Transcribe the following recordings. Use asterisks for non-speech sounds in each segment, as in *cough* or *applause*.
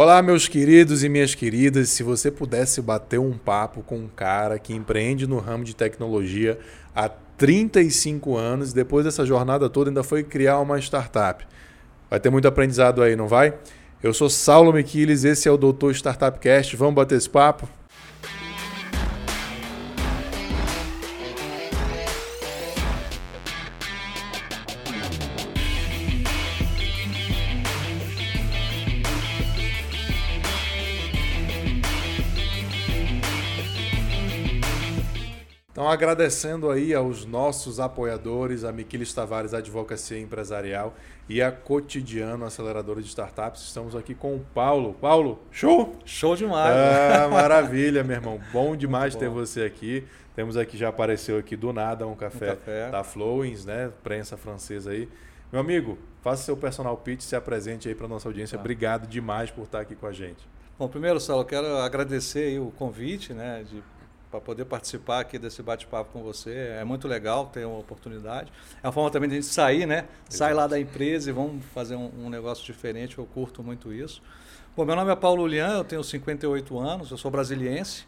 Olá, meus queridos e minhas queridas. Se você pudesse bater um papo com um cara que empreende no ramo de tecnologia há 35 anos, depois dessa jornada toda ainda foi criar uma startup. Vai ter muito aprendizado aí, não vai? Eu sou Saulo Miquiles, esse é o Doutor Startup Cast. Vamos bater esse papo? Então, agradecendo aí aos nossos apoiadores, a Miquiles Tavares Advocacia Empresarial e a Cotidiano Aceleradora de Startups. Estamos aqui com o Paulo. Paulo, show? Show demais. Ah, *laughs* maravilha, meu irmão. Bom demais bom. ter você aqui. Temos aqui, já apareceu aqui do nada um café, um café. da Flowings, né? Prensa francesa aí. Meu amigo, faça seu personal pitch, se apresente aí para nossa audiência. Ah. Obrigado demais por estar aqui com a gente. Bom, primeiro, Saulo, eu quero agradecer o convite, né, de para poder participar aqui desse bate-papo com você. É muito legal ter uma oportunidade. É uma forma também de a gente sair, né? Exato. Sai lá da empresa e vamos fazer um, um, negócio diferente. Eu curto muito isso. Bom, meu nome é Paulo Lian, eu tenho 58 anos, eu sou brasiliense.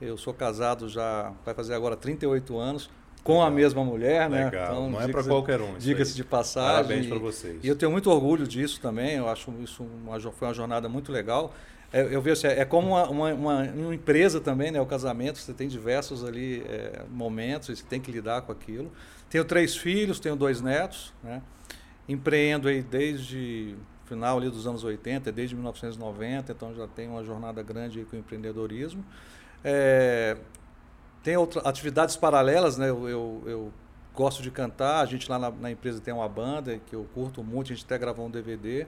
Eu sou casado já, vai fazer agora 38 anos, com legal. a mesma mulher, né? Legal. Então, Não é para qualquer um. Diga-se de passagem. Parabéns para vocês. E eu tenho muito orgulho disso também. Eu acho isso uma, foi uma jornada muito legal. É, eu vejo assim, é como uma, uma, uma, empresa também, né? O casamento, você tem diversos ali é, momentos você tem que lidar com aquilo. Tenho três filhos, tenho dois netos, né? Empreendo aí desde final ali dos anos 80, desde 1990, então já tenho uma jornada grande com o empreendedorismo. É, tem outras atividades paralelas, né? Eu, eu, eu, gosto de cantar, a gente lá na, na empresa tem uma banda que eu curto muito, a gente até gravou um DVD.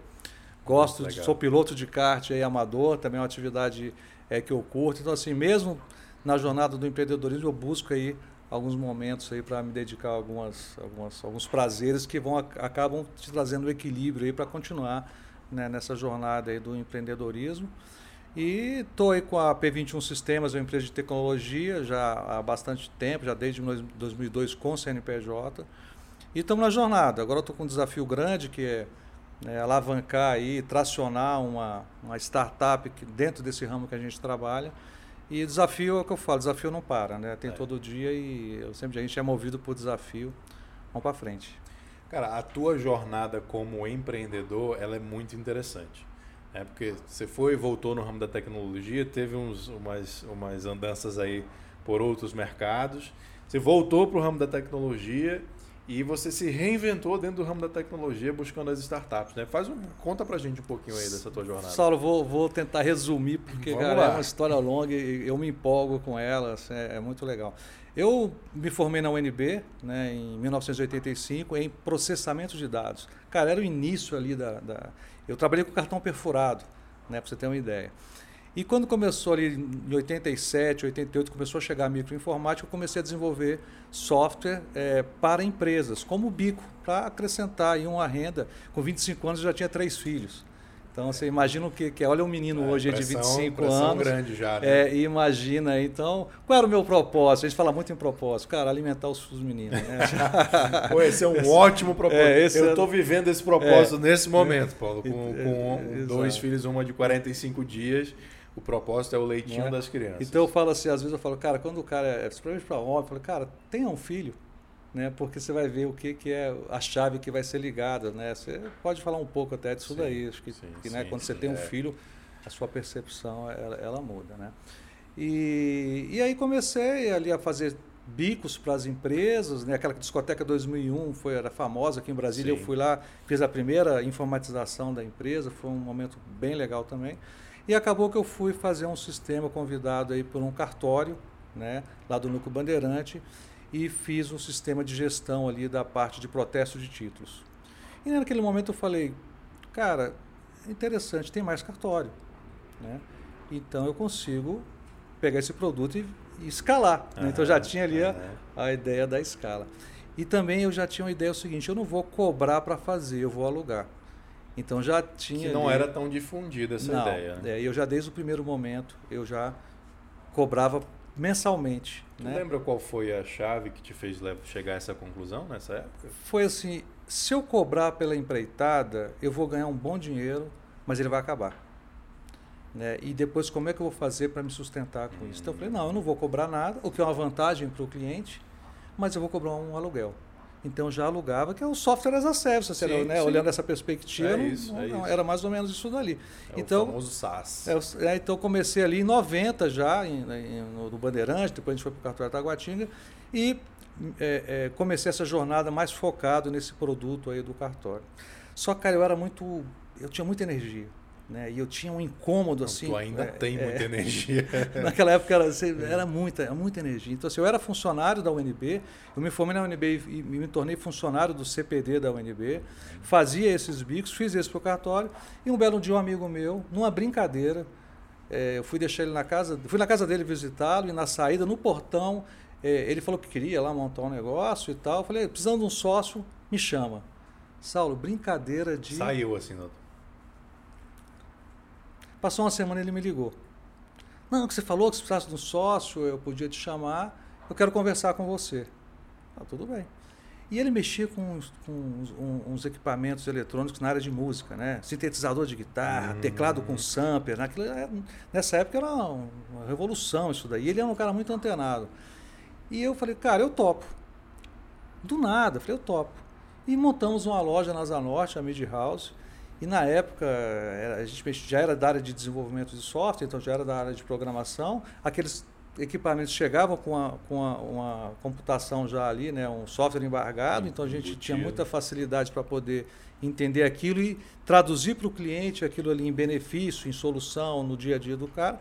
Gosto, de, sou piloto de kart aí, amador, também é uma atividade é, que eu curto. Então, assim, mesmo na jornada do empreendedorismo, eu busco aí alguns momentos aí para me dedicar a algumas, algumas, alguns prazeres que vão acabam te trazendo equilíbrio aí para continuar né, nessa jornada aí do empreendedorismo. E estou aí com a P21 Sistemas, uma empresa de tecnologia, já há bastante tempo, já desde 2002 com CNPJ. E estamos na jornada. Agora estou com um desafio grande que é né, alavancar aí, tracionar uma, uma startup que, dentro desse ramo que a gente trabalha. E desafio é o que eu falo, desafio não para, né? Tem é. todo dia e eu sempre a gente é movido por desafio. Vamos para frente. Cara, a tua jornada como empreendedor, ela é muito interessante. É porque você foi e voltou no ramo da tecnologia, teve uns, umas, umas andanças aí por outros mercados. Você voltou para o ramo da tecnologia e você se reinventou dentro do ramo da tecnologia buscando as startups, né? Faz um, conta pra gente um pouquinho aí dessa tua jornada. Saulo, vou, vou tentar resumir, porque cara, é uma história longa e eu me empolgo com ela, assim, é, é, muito legal. Eu me formei na UNB né, em 1985 em processamento de dados. Cara, era o início ali da. da... Eu trabalhei com cartão perfurado, né, para você ter uma ideia. E quando começou ali em 87, 88, começou a chegar a microinformática, eu comecei a desenvolver software é, para empresas, como o Bico, para acrescentar aí uma renda. Com 25 anos eu já tinha três filhos. Então você imagina o que, que é. Olha o menino é, hoje pressão, de 25 anos. grande já. Né? É, imagina, então. Qual era o meu propósito? A gente fala muito em propósito. Cara, alimentar os, os meninos. Né? *laughs* Pô, esse é um esse, ótimo propósito. É, eu estou é, vivendo esse propósito é. nesse momento, Paulo, com, com dois filhos, uma de 45 dias. O propósito é o leitinho é? das crianças. Então eu falo assim, às vezes eu falo, cara, quando o cara é, principalmente para homem, eu falo, cara, tenha um filho, né? Porque você vai ver o que, que é a chave que vai ser ligada, né? Você pode falar um pouco até disso sim, daí, acho que, sim, que né? Sim, quando você tem um é. filho, a sua percepção ela, ela muda, né? E, e aí comecei ali a fazer bicos para as empresas, né? Aquela discoteca 2001 foi era famosa aqui em Brasília, eu fui lá, fiz a primeira informatização da empresa, foi um momento bem legal também. E acabou que eu fui fazer um sistema convidado aí por um cartório, né, lá do Núcleo Bandeirante, e fiz um sistema de gestão ali da parte de protesto de títulos. E naquele momento eu falei, cara, interessante, tem mais cartório. Né? Então eu consigo pegar esse produto e, e escalar. Uhum, né? Então eu já tinha ali a, a ideia da escala. E também eu já tinha uma ideia o seguinte, eu não vou cobrar para fazer, eu vou alugar. Então já tinha. Que não ali... era tão difundida essa não, ideia. Né? É, eu já desde o primeiro momento eu já cobrava mensalmente. Tu né? lembra qual foi a chave que te fez chegar a essa conclusão nessa época? Foi assim: se eu cobrar pela empreitada, eu vou ganhar um bom dinheiro, mas ele vai acabar. Né? E depois, como é que eu vou fazer para me sustentar com isso? Então, eu falei, não, eu não vou cobrar nada, o que é uma vantagem para o cliente, mas eu vou cobrar um aluguel. Então já alugava, que é o software as a service, sim, era, né? olhando essa perspectiva, é isso, não, é não, era mais ou menos isso dali. É então, o famoso SaaS. É, é, então comecei ali em 90 já, em, em, no, no Bandeirante, depois a gente foi para o cartório Taguatinga, e é, é, comecei essa jornada mais focado nesse produto aí do cartório. Só que, cara, eu era muito. Eu tinha muita energia. Né? E eu tinha um incômodo Não, assim. Tu ainda é, tem muita é, energia. *laughs* naquela época era, assim, era muita, muita energia. Então, assim, eu era funcionário da UNB, eu me formei na UNB e me tornei funcionário do CPD da UNB, fazia esses bicos, fiz esse pro cartório, e um belo dia um amigo meu, numa brincadeira, é, eu fui deixar ele na casa, fui na casa dele visitá-lo, e na saída, no portão, é, ele falou que queria lá montar um negócio e tal. Eu falei, precisando de um sócio, me chama. Saulo, brincadeira de. Saiu assim, doutor. Passou uma semana ele me ligou. Não, que você falou que se precisasse de um sócio, eu podia te chamar, eu quero conversar com você. Ah, tudo bem. E ele mexia com, uns, com uns, uns, equipamentos eletrônicos na área de música, né? Sintetizador de guitarra, uhum. teclado com sampler. Naquilo, é, nessa época era uma, uma revolução isso daí. Ele era um cara muito antenado. E eu falei, cara, eu topo. Do nada, falei, eu topo. E montamos uma loja na Zanorte, a Mid House. E na época, a gente já era da área de desenvolvimento de software, então já era da área de programação. Aqueles equipamentos chegavam com, a, com a, uma computação já ali, né, um software embargado, então a gente tinha muita facilidade para poder entender aquilo e traduzir para o cliente aquilo ali em benefício, em solução, no dia a dia do cara.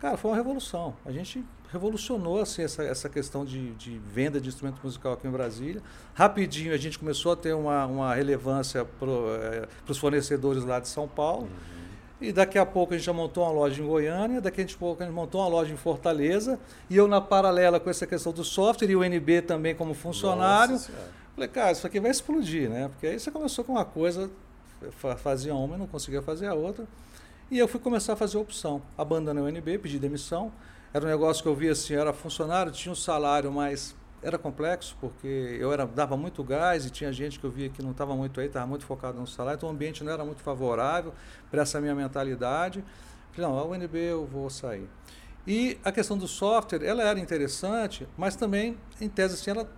Cara, foi uma revolução. A gente revolucionou assim, essa, essa questão de, de venda de instrumento musical aqui em Brasília. Rapidinho a gente começou a ter uma, uma relevância para é, os fornecedores lá de São Paulo. Uhum. E daqui a pouco a gente já montou uma loja em Goiânia, daqui a pouco a gente montou uma loja em Fortaleza, e eu na paralela com essa questão do software e o NB também como funcionário. Falei, cara, isso aqui vai explodir, né? Porque aí você começou com uma coisa, fazia uma e não conseguia fazer a outra. E eu fui começar a fazer opção. Abandonei o NB, pedi demissão. Era um negócio que eu via assim, era funcionário, tinha um salário, mas era complexo, porque eu era, dava muito gás e tinha gente que eu via que não estava muito aí, estava muito focado no salário, então o ambiente não era muito favorável para essa minha mentalidade. Falei, não, a UNB eu vou sair. E a questão do software, ela era interessante, mas também, em tese, assim, ela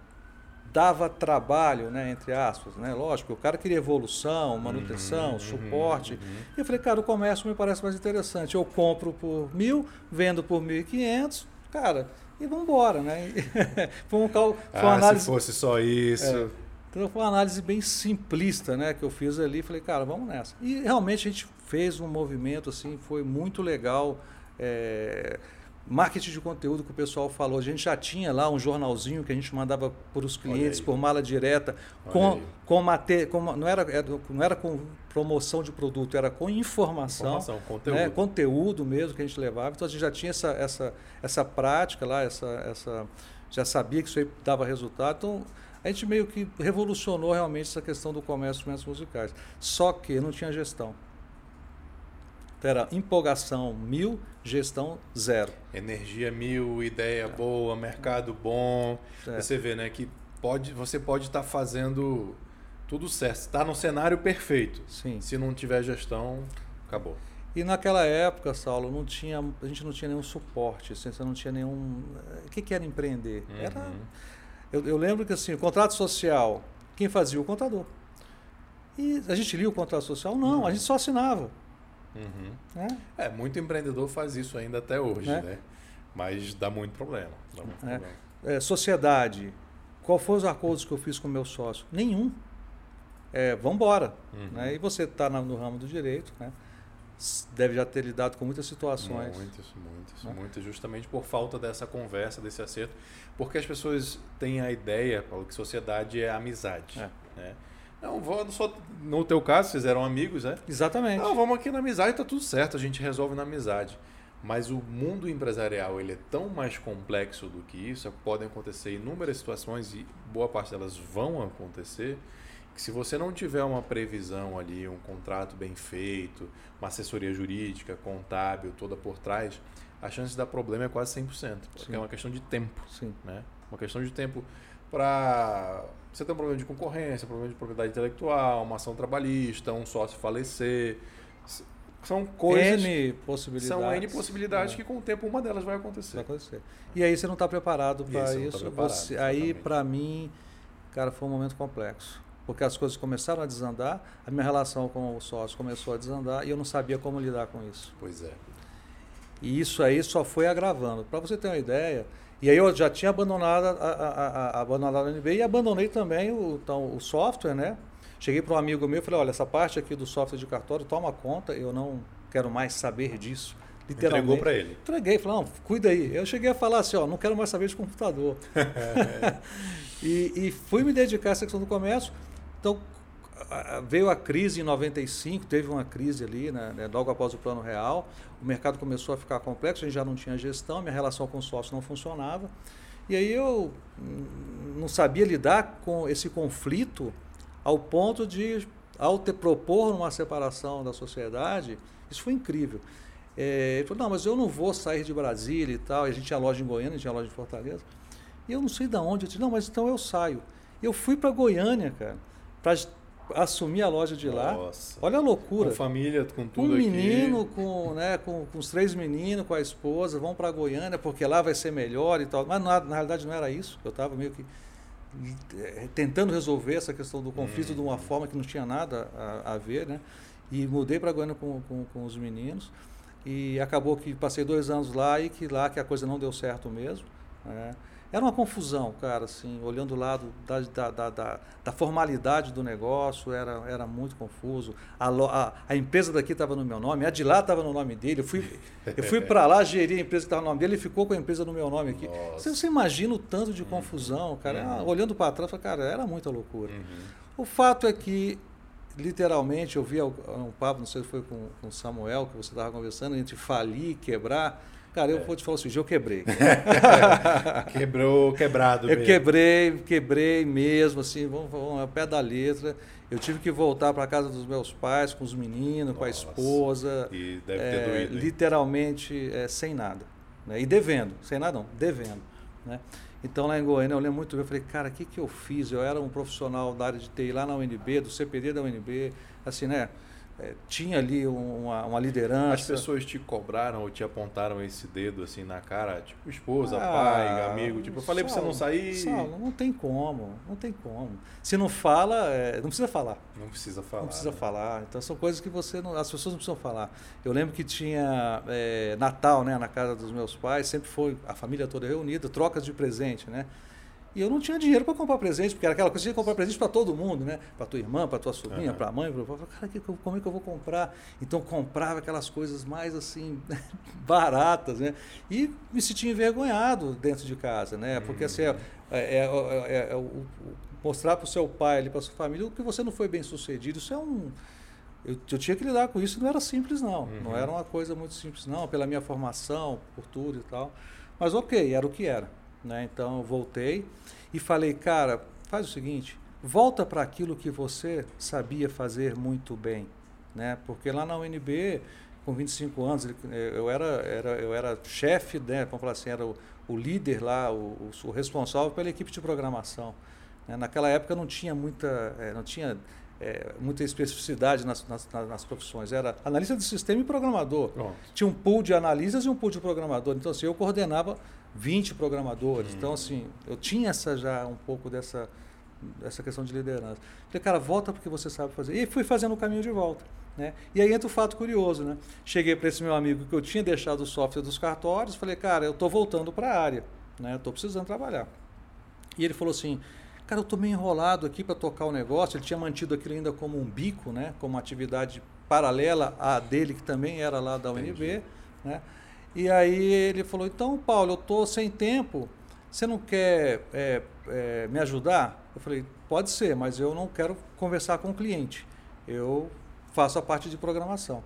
dava trabalho, né, entre aspas, né? Lógico, o cara queria evolução, manutenção, uhum, uhum suporte. Uhum, uhum. E eu falei, cara, o comércio me parece mais interessante. Eu compro por mil, vendo por mil e quinhentos, cara, e vamos embora, né? *laughs* foi, um cal... foi uma ah, análise... se fosse só isso... É. Então foi uma análise bem simplista, né, que eu fiz ali. Falei, cara, vamos nessa. E realmente a gente fez um movimento assim, foi muito legal. É Marketing de conteúdo que o pessoal falou, a gente já tinha lá um jornalzinho que a gente mandava para os clientes por mala direta, com, com, mate, com não, era, não era com promoção de produto, era com informação. Informação, conteúdo. Né, conteúdo mesmo que a gente levava. Então a gente já tinha essa, essa, essa prática lá, essa, essa, já sabia que isso aí dava resultado. Então a gente meio que revolucionou realmente essa questão do comércio de musicais. Só que não tinha gestão. Então era empolgação mil, gestão zero. Energia mil, ideia é. boa, mercado bom. É. Você vê, né, que pode, você pode estar tá fazendo tudo certo. Está no cenário perfeito. Sim. Se não tiver gestão, acabou. E naquela época, Saulo, não tinha, a gente não tinha nenhum suporte, assim, você não tinha nenhum. O que, que era empreender? Uhum. Era, eu, eu, lembro que assim, o contrato social, quem fazia o contador. E a gente lia o contrato social? Não, uhum. a gente só assinava. Uhum. É? é? muito empreendedor faz isso ainda até hoje, é? né? Mas dá muito problema. Dá muito é. problema. É, sociedade. Qual foram os acordos que eu fiz com meu sócio? Nenhum. É, vamos embora. Uhum. Né? E você está no ramo do direito, né? deve já ter lidado com muitas situações. Muitas, muitas, né? muitas, justamente por falta dessa conversa, desse acerto, porque as pessoas têm a ideia, Paulo, que sociedade é amizade. É. Né? Não, vou, só, no teu caso, vocês eram amigos, né? Exatamente. Não, vamos aqui na amizade, tá tudo certo, a gente resolve na amizade. Mas o mundo empresarial ele é tão mais complexo do que isso, podem acontecer inúmeras situações e boa parte delas vão acontecer, que se você não tiver uma previsão ali, um contrato bem feito, uma assessoria jurídica, contábil, toda por trás, a chance de dar problema é quase 100%, porque Sim. é uma questão de tempo. Sim. Né? Uma questão de tempo para você ter um problema de concorrência, um problema de propriedade intelectual, uma ação trabalhista, um sócio falecer. são coisas. N possibilidades. São N possibilidades é. que com o tempo uma delas vai acontecer. Vai acontecer. E aí você não está preparado para tá isso. Tá preparado, você, aí, para mim, cara, foi um momento complexo. Porque as coisas começaram a desandar, a minha relação com o sócio começou a desandar e eu não sabia como lidar com isso. Pois é. E isso aí só foi agravando. Para você ter uma ideia, e aí eu já tinha abandonado a, a, a, abandonado a NB e abandonei também o, então, o software, né? Cheguei para um amigo meu e falei, olha, essa parte aqui do software de cartório, toma conta, eu não quero mais saber disso. Literalmente. Entregou para ele. Entreguei, falei, não, cuida aí. Eu cheguei a falar assim, ó, não quero mais saber de computador. *laughs* *laughs* e, e fui me dedicar à secção do comércio. Então, veio a crise em 95, teve uma crise ali, né, né, logo após o Plano Real. O mercado começou a ficar complexo, a gente já não tinha gestão, minha relação com o sócio não funcionava. E aí eu não sabia lidar com esse conflito ao ponto de, ao te propor uma separação da sociedade, isso foi incrível. É, ele falou, não, mas eu não vou sair de Brasília e tal. E a gente tinha loja em Goiânia, tinha loja em Fortaleza. E eu não sei de onde. Eu disse, não, mas então eu saio. Eu fui para Goiânia, cara, para assumir a loja de lá. Nossa. Olha a loucura. Com família, com tudo Um menino, aqui. Com, né, com, com os três meninos, com a esposa, vão para Goiânia porque lá vai ser melhor e tal. Mas na, na realidade não era isso. Eu estava meio que eh, tentando resolver essa questão do conflito hum. de uma forma que não tinha nada a, a ver, né? E mudei para Goiânia com, com, com, os meninos e acabou que passei dois anos lá e que lá que a coisa não deu certo mesmo. Né? Era uma confusão, cara, assim, olhando o lado da, da, da, da, da formalidade do negócio, era, era muito confuso. A, a, a empresa daqui estava no meu nome, a de lá estava no nome dele. Eu fui, eu fui para lá, gerir a empresa que estava no nome dele, ele ficou com a empresa no meu nome aqui. Você, você, imagina o tanto de confusão, cara. Uhum. Ah, olhando para trás, cara, era muita loucura. Uhum. O fato é que literalmente eu vi um papo, não sei se foi com o Samuel, que você estava conversando, entre falir, quebrar. Cara, eu vou te falar assim, eu quebrei. *laughs* Quebrou, quebrado Eu mesmo. quebrei, quebrei mesmo, assim, vamos, vamos a pé da letra. Eu tive que voltar para casa dos meus pais, com os meninos, Nossa. com a esposa. E deve ter é, doído. Hein? Literalmente é, sem nada. Né? E devendo, sem nada não, devendo. Né? Então lá em Goiânia eu lembro muito bem, eu falei, cara, o que, que eu fiz? Eu era um profissional da área de TI lá na UNB, do CPD da UNB, assim, né? É, tinha ali uma, uma, liderança. As pessoas te cobraram ou te apontaram esse dedo assim na cara, tipo esposa, ah, pai, amigo, tipo, eu falei para você não sair. Saulo, não tem como, não tem como. Se não fala, é, não precisa falar. Não precisa falar. Não precisa né? falar. Então são coisas que você não, as pessoas não precisam falar. Eu lembro que tinha é, Natal, né, na casa dos meus pais, sempre foi a família toda reunida, trocas de presente, né? E eu não tinha dinheiro para comprar presente, porque era aquela coisa de comprar presente para todo mundo, né? Para tua irmã, para tua sobrinha, uhum. para a mãe. Pra... Cara, que, como é que eu vou comprar? Então comprava aquelas coisas mais assim, *laughs* baratas, né? E me sentia envergonhado dentro de casa, né? Porque uhum. assim, é, é, é, é o, mostrar para o seu pai, ali, para sua família, que você não foi bem sucedido, isso é um. Eu, eu, tinha que lidar com isso, não era simples, não. Uhum. Não era uma coisa muito simples, não, pela minha formação, por tudo e tal. Mas ok, era o que era. Né? Então eu voltei e falei, cara, faz o seguinte, volta para aquilo que você sabia fazer muito bem. Né? Porque lá na UNB, com 25 anos, eu era, era, eu era chefe, né? vamos falar assim, era o, o líder lá, o, o, responsável pela equipe de programação. Né? Naquela época não tinha muita, é, não tinha é, muita especificidade nas, nas, nas, profissões. Era analista de sistema e programador. Pronto. Tinha um pool de analistas e um pool de programador. Então, assim, eu coordenava 20 programadores. Hum. Então, assim, eu tinha essa já um pouco dessa, dessa questão de liderança. Falei, cara, volta porque você sabe fazer. E fui fazendo o caminho de volta. Né? E aí entra o fato curioso. Né? Cheguei para esse meu amigo que eu tinha deixado o software dos cartórios, falei, cara, eu estou voltando para a área, né? estou precisando trabalhar. E ele falou assim, cara, eu estou meio enrolado aqui para tocar o negócio. Ele tinha mantido aquilo ainda como um bico, né? como uma atividade paralela à dele, que também era lá da UNB. Né? E aí ele falou, então, Paulo, eu estou sem tempo, você não quer é, é, me ajudar? Eu falei, pode ser, mas eu não quero conversar com o cliente. Eu faço a parte de programação.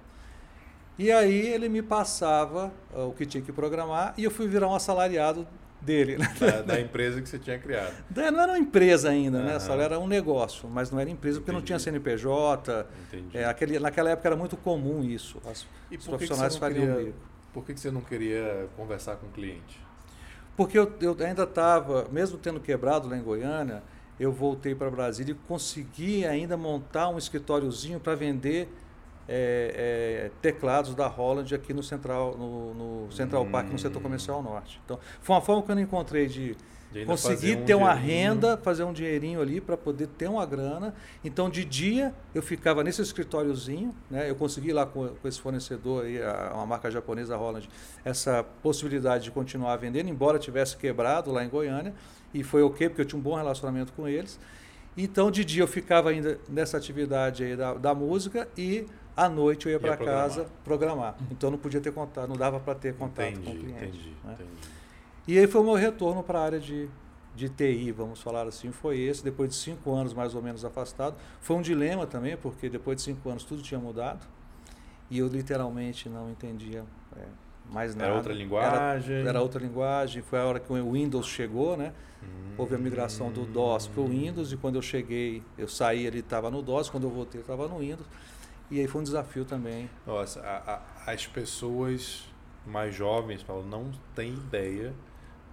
E aí ele me passava uh, o que tinha que programar e eu fui virar um assalariado dele. Né? Da, da, empresa que você tinha criado. Não era uma empresa ainda, uhum. né? Só era um negócio, mas não era empresa porque Entendi. não tinha CNPJ. É, aquele, naquela época era muito comum isso. As, os profissionais faziam queria... bico. Por que, que você não queria conversar com o cliente? Porque eu, eu ainda estava, mesmo tendo quebrado lá em Goiânia, eu voltei para Brasília e consegui ainda montar um escritóriozinho para vender é, é, teclados da Holland aqui no Central, no, no Central hum. Park, no setor comercial norte. Então, foi uma forma que eu não encontrei de conseguir um ter uma renda, fazer um dinheirinho ali para poder ter uma grana. Então, de dia, eu ficava nesse escritóriozinho, né? eu consegui lá com, com esse fornecedor, aí, a, uma marca japonesa, Holland, essa possibilidade de continuar vendendo, embora tivesse quebrado lá em Goiânia, e foi ok, porque eu tinha um bom relacionamento com eles. Então, de dia eu ficava ainda nessa atividade aí da, da música e à noite eu ia para casa programar. Então, não podia ter contato, não dava para ter contato entendi, com o cliente. Entendi, né? entendi. E aí foi o meu retorno para a área de, de TI, vamos falar assim, foi esse, depois de cinco anos mais ou menos afastado. Foi um dilema também, porque depois de cinco anos tudo tinha mudado e eu literalmente não entendia é, mais nada. Era outra linguagem? Era, era, outra linguagem, foi a hora que o Windows chegou, né? Hum, Houve a migração do DOS para o Windows e quando eu cheguei, eu saí ali, estava no DOS, quando eu voltei, estava no Windows. E aí foi um desafio também. Nossa, a, a, as pessoas mais jovens falam, não têm ideia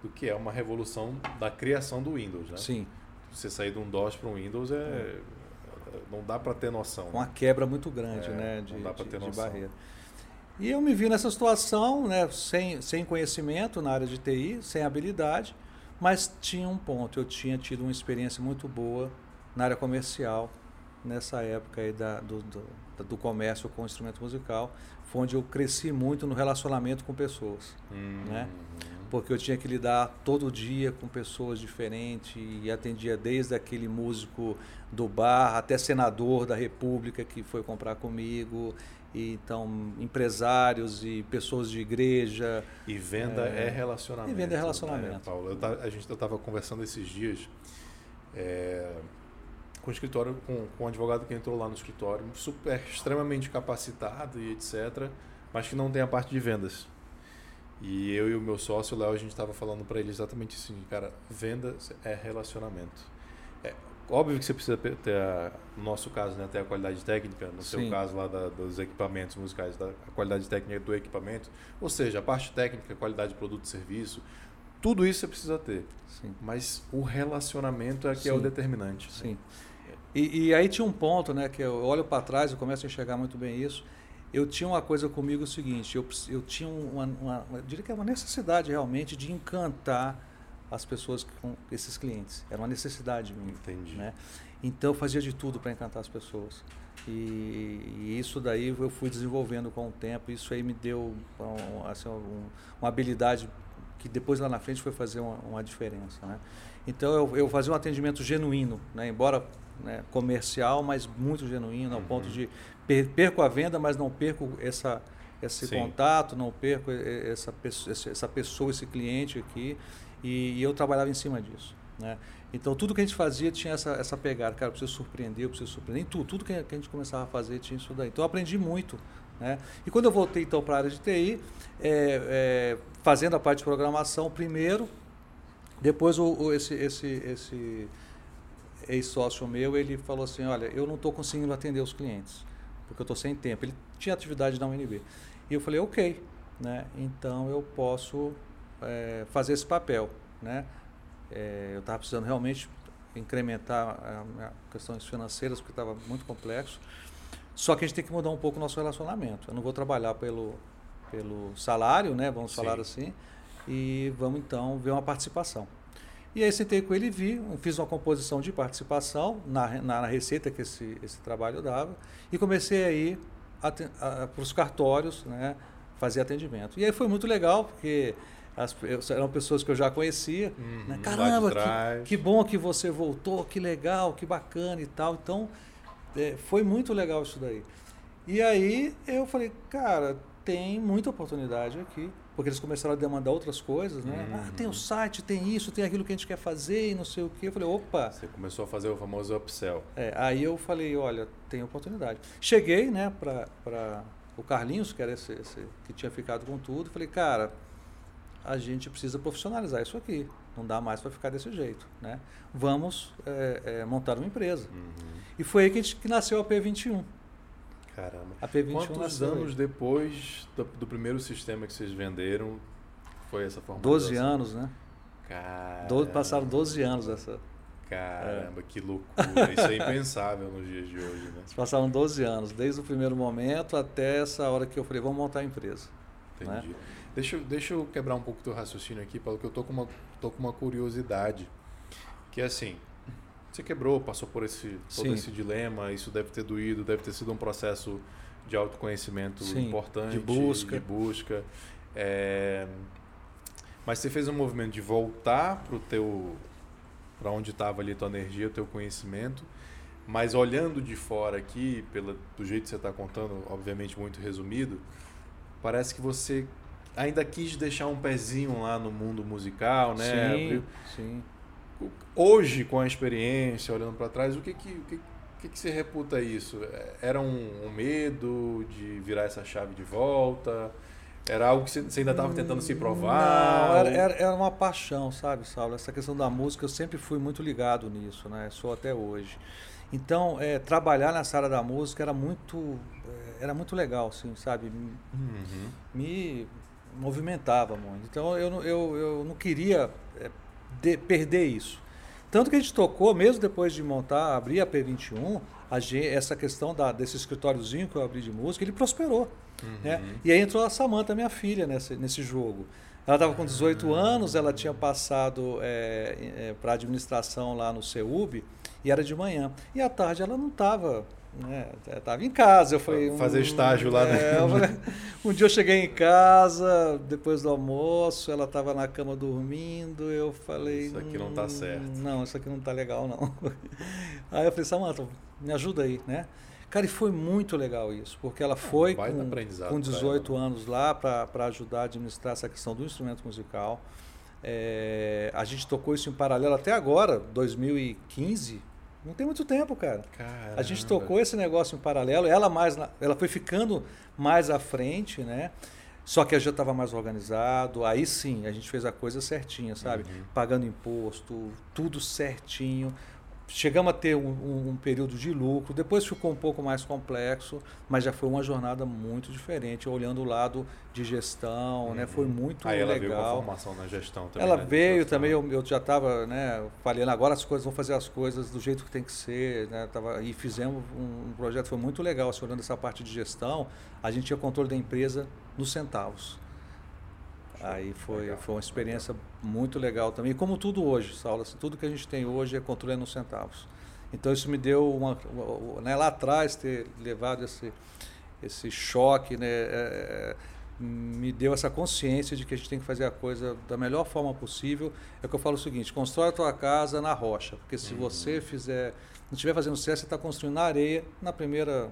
do que é uma revolução da criação do Windows, né? Sim. Você sair de um DOS para um Windows é, é. não dá para ter noção. Uma né? quebra muito grande, é, né? De, não dá para ter de, noção. De barreira. E eu me vi nessa situação, né, sem, sem conhecimento na área de TI, sem habilidade, mas tinha um ponto. Eu tinha tido uma experiência muito boa na área comercial, nessa época aí da, do, do, do comércio com instrumento musical, foi onde eu cresci muito no relacionamento com pessoas. Hum. Né? Porque eu tinha que lidar todo dia com pessoas diferentes e atendia desde aquele músico do bar até senador da República que foi comprar comigo, e então empresários e pessoas de igreja. E venda é, é relacionamento. E venda é relacionamento. Né, Paulo, eu, a gente eu estava conversando esses dias é, com o escritório, com, com um advogado que entrou lá no escritório, super extremamente capacitado e etc, mas que não tem a parte de vendas. E eu e o meu sócio, o Léo, a gente estava falando para ele exatamente assim, cara, venda é relacionamento. É, óbvio que você precisa ter, a, no nosso caso, né, ter a qualidade técnica, no Sim. seu caso lá da, dos equipamentos musicais, da, a qualidade técnica do equipamento, ou seja, a parte técnica, a qualidade de produto e serviço, tudo isso você precisa ter. Sim. Mas o relacionamento é que Sim. é o determinante. Sim. Né? E, e, aí tinha um ponto, né, que eu olho para trás e começo a enxergar muito bem isso, eu tinha uma coisa comigo o seguinte, eu, eu tinha uma, uma, eu diria que é uma necessidade realmente de encantar as pessoas com esses clientes. Era uma necessidade minha. Entendi. Né? Então eu fazia de tudo para encantar as pessoas. E, e, isso daí eu fui desenvolvendo com o tempo. Isso aí me deu um, assim, um, uma habilidade que depois lá na frente foi fazer uma, uma diferença. Né? Então eu, eu fazia um atendimento genuíno, né? embora né, comercial, mas muito genuíno, ao uhum. ponto de perco a venda, mas não perco essa, esse Sim. contato, não perco essa, essa pessoa, esse cliente aqui. E, e, eu trabalhava em cima disso. Né? Então, tudo que a gente fazia tinha essa, essa pegada. Cara, eu preciso surpreender, eu preciso surpreender. Em tudo, tudo que a gente começava a fazer tinha isso daí. Então, eu aprendi muito. Né? E quando eu voltei, então, para a área de TI, é, é, fazendo a parte de programação primeiro, depois o, o esse, esse, esse ex-sócio meu, ele falou assim, olha, eu não estou conseguindo atender os clientes porque eu estou sem tempo. Ele tinha atividade na UNB. E eu falei, ok, né? então eu posso é, fazer esse papel. Né? É, eu estava precisando realmente incrementar as questões financeiras, porque estava muito complexo. Só que a gente tem que mudar um pouco o nosso relacionamento. Eu não vou trabalhar pelo, pelo salário, né? vamos Sim. falar assim, e vamos então ver uma participação. E aí sentei com ele e vi, fiz uma composição de participação na, na, na receita que esse, esse trabalho dava e comecei a ir para os cartórios, né, fazer atendimento. E aí foi muito legal, porque as, eram pessoas que eu já conhecia. Uhum, né? Caramba, que, que, bom que você voltou, que legal, que bacana e tal. Então, é, foi muito legal isso daí. E aí eu falei, cara, tem muita oportunidade aqui porque eles começaram a demandar outras coisas, né? Uhum. Ah, tem o site, tem isso, tem aquilo que a gente quer fazer e não sei o quê. Eu falei, opa. Você começou a fazer o famoso upsell. É, aí eu falei, olha, tem oportunidade. Cheguei, né, para o Carlinhos, que era esse, esse, que tinha ficado com tudo, falei, cara, a gente precisa profissionalizar isso aqui. Não dá mais para ficar desse jeito, né? Vamos é, é, montar uma empresa. Uhum. E foi aí que, a gente, que nasceu a P21. Caramba. A P21 Quantos anos aí? depois do, do, primeiro sistema que vocês venderam foi essa forma? 12 anos, né? Caramba. Do, passaram 12 anos essa. Caramba, é. que loucura. Isso é *laughs* impensável nos dias de hoje, né? Passaram 12 anos, desde o primeiro momento até essa hora que eu falei, vamos montar a empresa. Né? Entendi. Né? Deixa, deixa eu quebrar um pouco teu raciocínio aqui, Paulo, que eu tô com uma, tô com uma curiosidade. Que é assim, você quebrou, passou por esse, todo Sim. esse dilema, isso deve ter doído, deve ter sido um processo de autoconhecimento Sim, importante, de busca. De busca. É... Mas você fez um movimento de voltar para o teu para onde estava ali tua energia, teu conhecimento, mas olhando de fora aqui, pela, do jeito que você está contando, obviamente muito resumido, parece que você ainda quis deixar um pezinho lá no mundo musical, né? Sim, sim. Hoje, com a experiência, olhando para trás, o que que, o que, que, que você reputa isso? Era um, um, medo de virar essa chave de volta? Era algo que você ainda estava tentando se provar? Não, era, era, uma paixão, sabe, Saulo? Essa questão da música, eu sempre fui muito ligado nisso, né? Sou até hoje. Então, é, trabalhar nessa área da música era muito, é, era muito legal, assim, sabe? Uhum. Me movimentava muito. Então, eu, eu, eu não queria é, de, perder isso. Tanto que a gente tocou, mesmo depois de montar, abrir a P21, a gente, essa questão da, desse escritóriozinho que eu abri de música, ele prosperou. Uhum. Né? E aí entrou a Samanta, minha filha, nesse, nesse jogo. Ela estava com 18 ah. anos, ela tinha passado é, é, para administração lá no CEUB e era de manhã. E à tarde ela não estava né? Estava em casa, eu falei... Fazer um, estágio lá, é, né? Um dia eu cheguei em casa, depois do almoço, ela estava na cama dormindo, eu falei... Isso aqui não está hum, certo. Não, isso aqui não está legal, não. *laughs* Aí eu falei, Samanta, me ajuda aí, né? Cara, e foi muito legal isso, porque ela foi com, com 18 ela, né? anos lá para ajudar a administrar essa questão do instrumento musical. É, a gente tocou isso em paralelo até agora, 2015. Não tem muito tempo, cara. Caramba. A gente tocou esse negócio em paralelo. Ela mais, na, ela foi ficando mais à frente, né? Só que a já estava mais organizado. Aí sim, a gente fez a coisa certinha, sabe? Uhum. Pagando imposto, tudo certinho Chegamos a ter um, um, período de lucro, depois ficou um pouco mais complexo, mas já foi uma jornada muito diferente, olhando o lado de gestão, uhum. né? Foi muito Aí ela legal. Veio com a formação na gestão também. Ela né? veio também, eu, eu já estava, né, falando, agora as coisas vão fazer as coisas do jeito que tem que ser, né? Tava, e fizemos um, um projeto, foi muito legal, assim, olhando essa parte de gestão, a gente tinha controle da empresa nos centavos. Aí foi, foi uma experiência muito legal também. Como tudo hoje, Saulo, assim, tudo que a gente tem hoje é controle nos centavos. Então isso me deu uma, né, lá atrás ter levado esse esse choque, né, é, me deu essa consciência de que a gente tem que fazer a coisa da melhor forma possível. É que eu falo o seguinte: constrói a tua casa na rocha, porque se uhum. você fizer, não estiver fazendo sucesso, você está construindo na areia, na primeira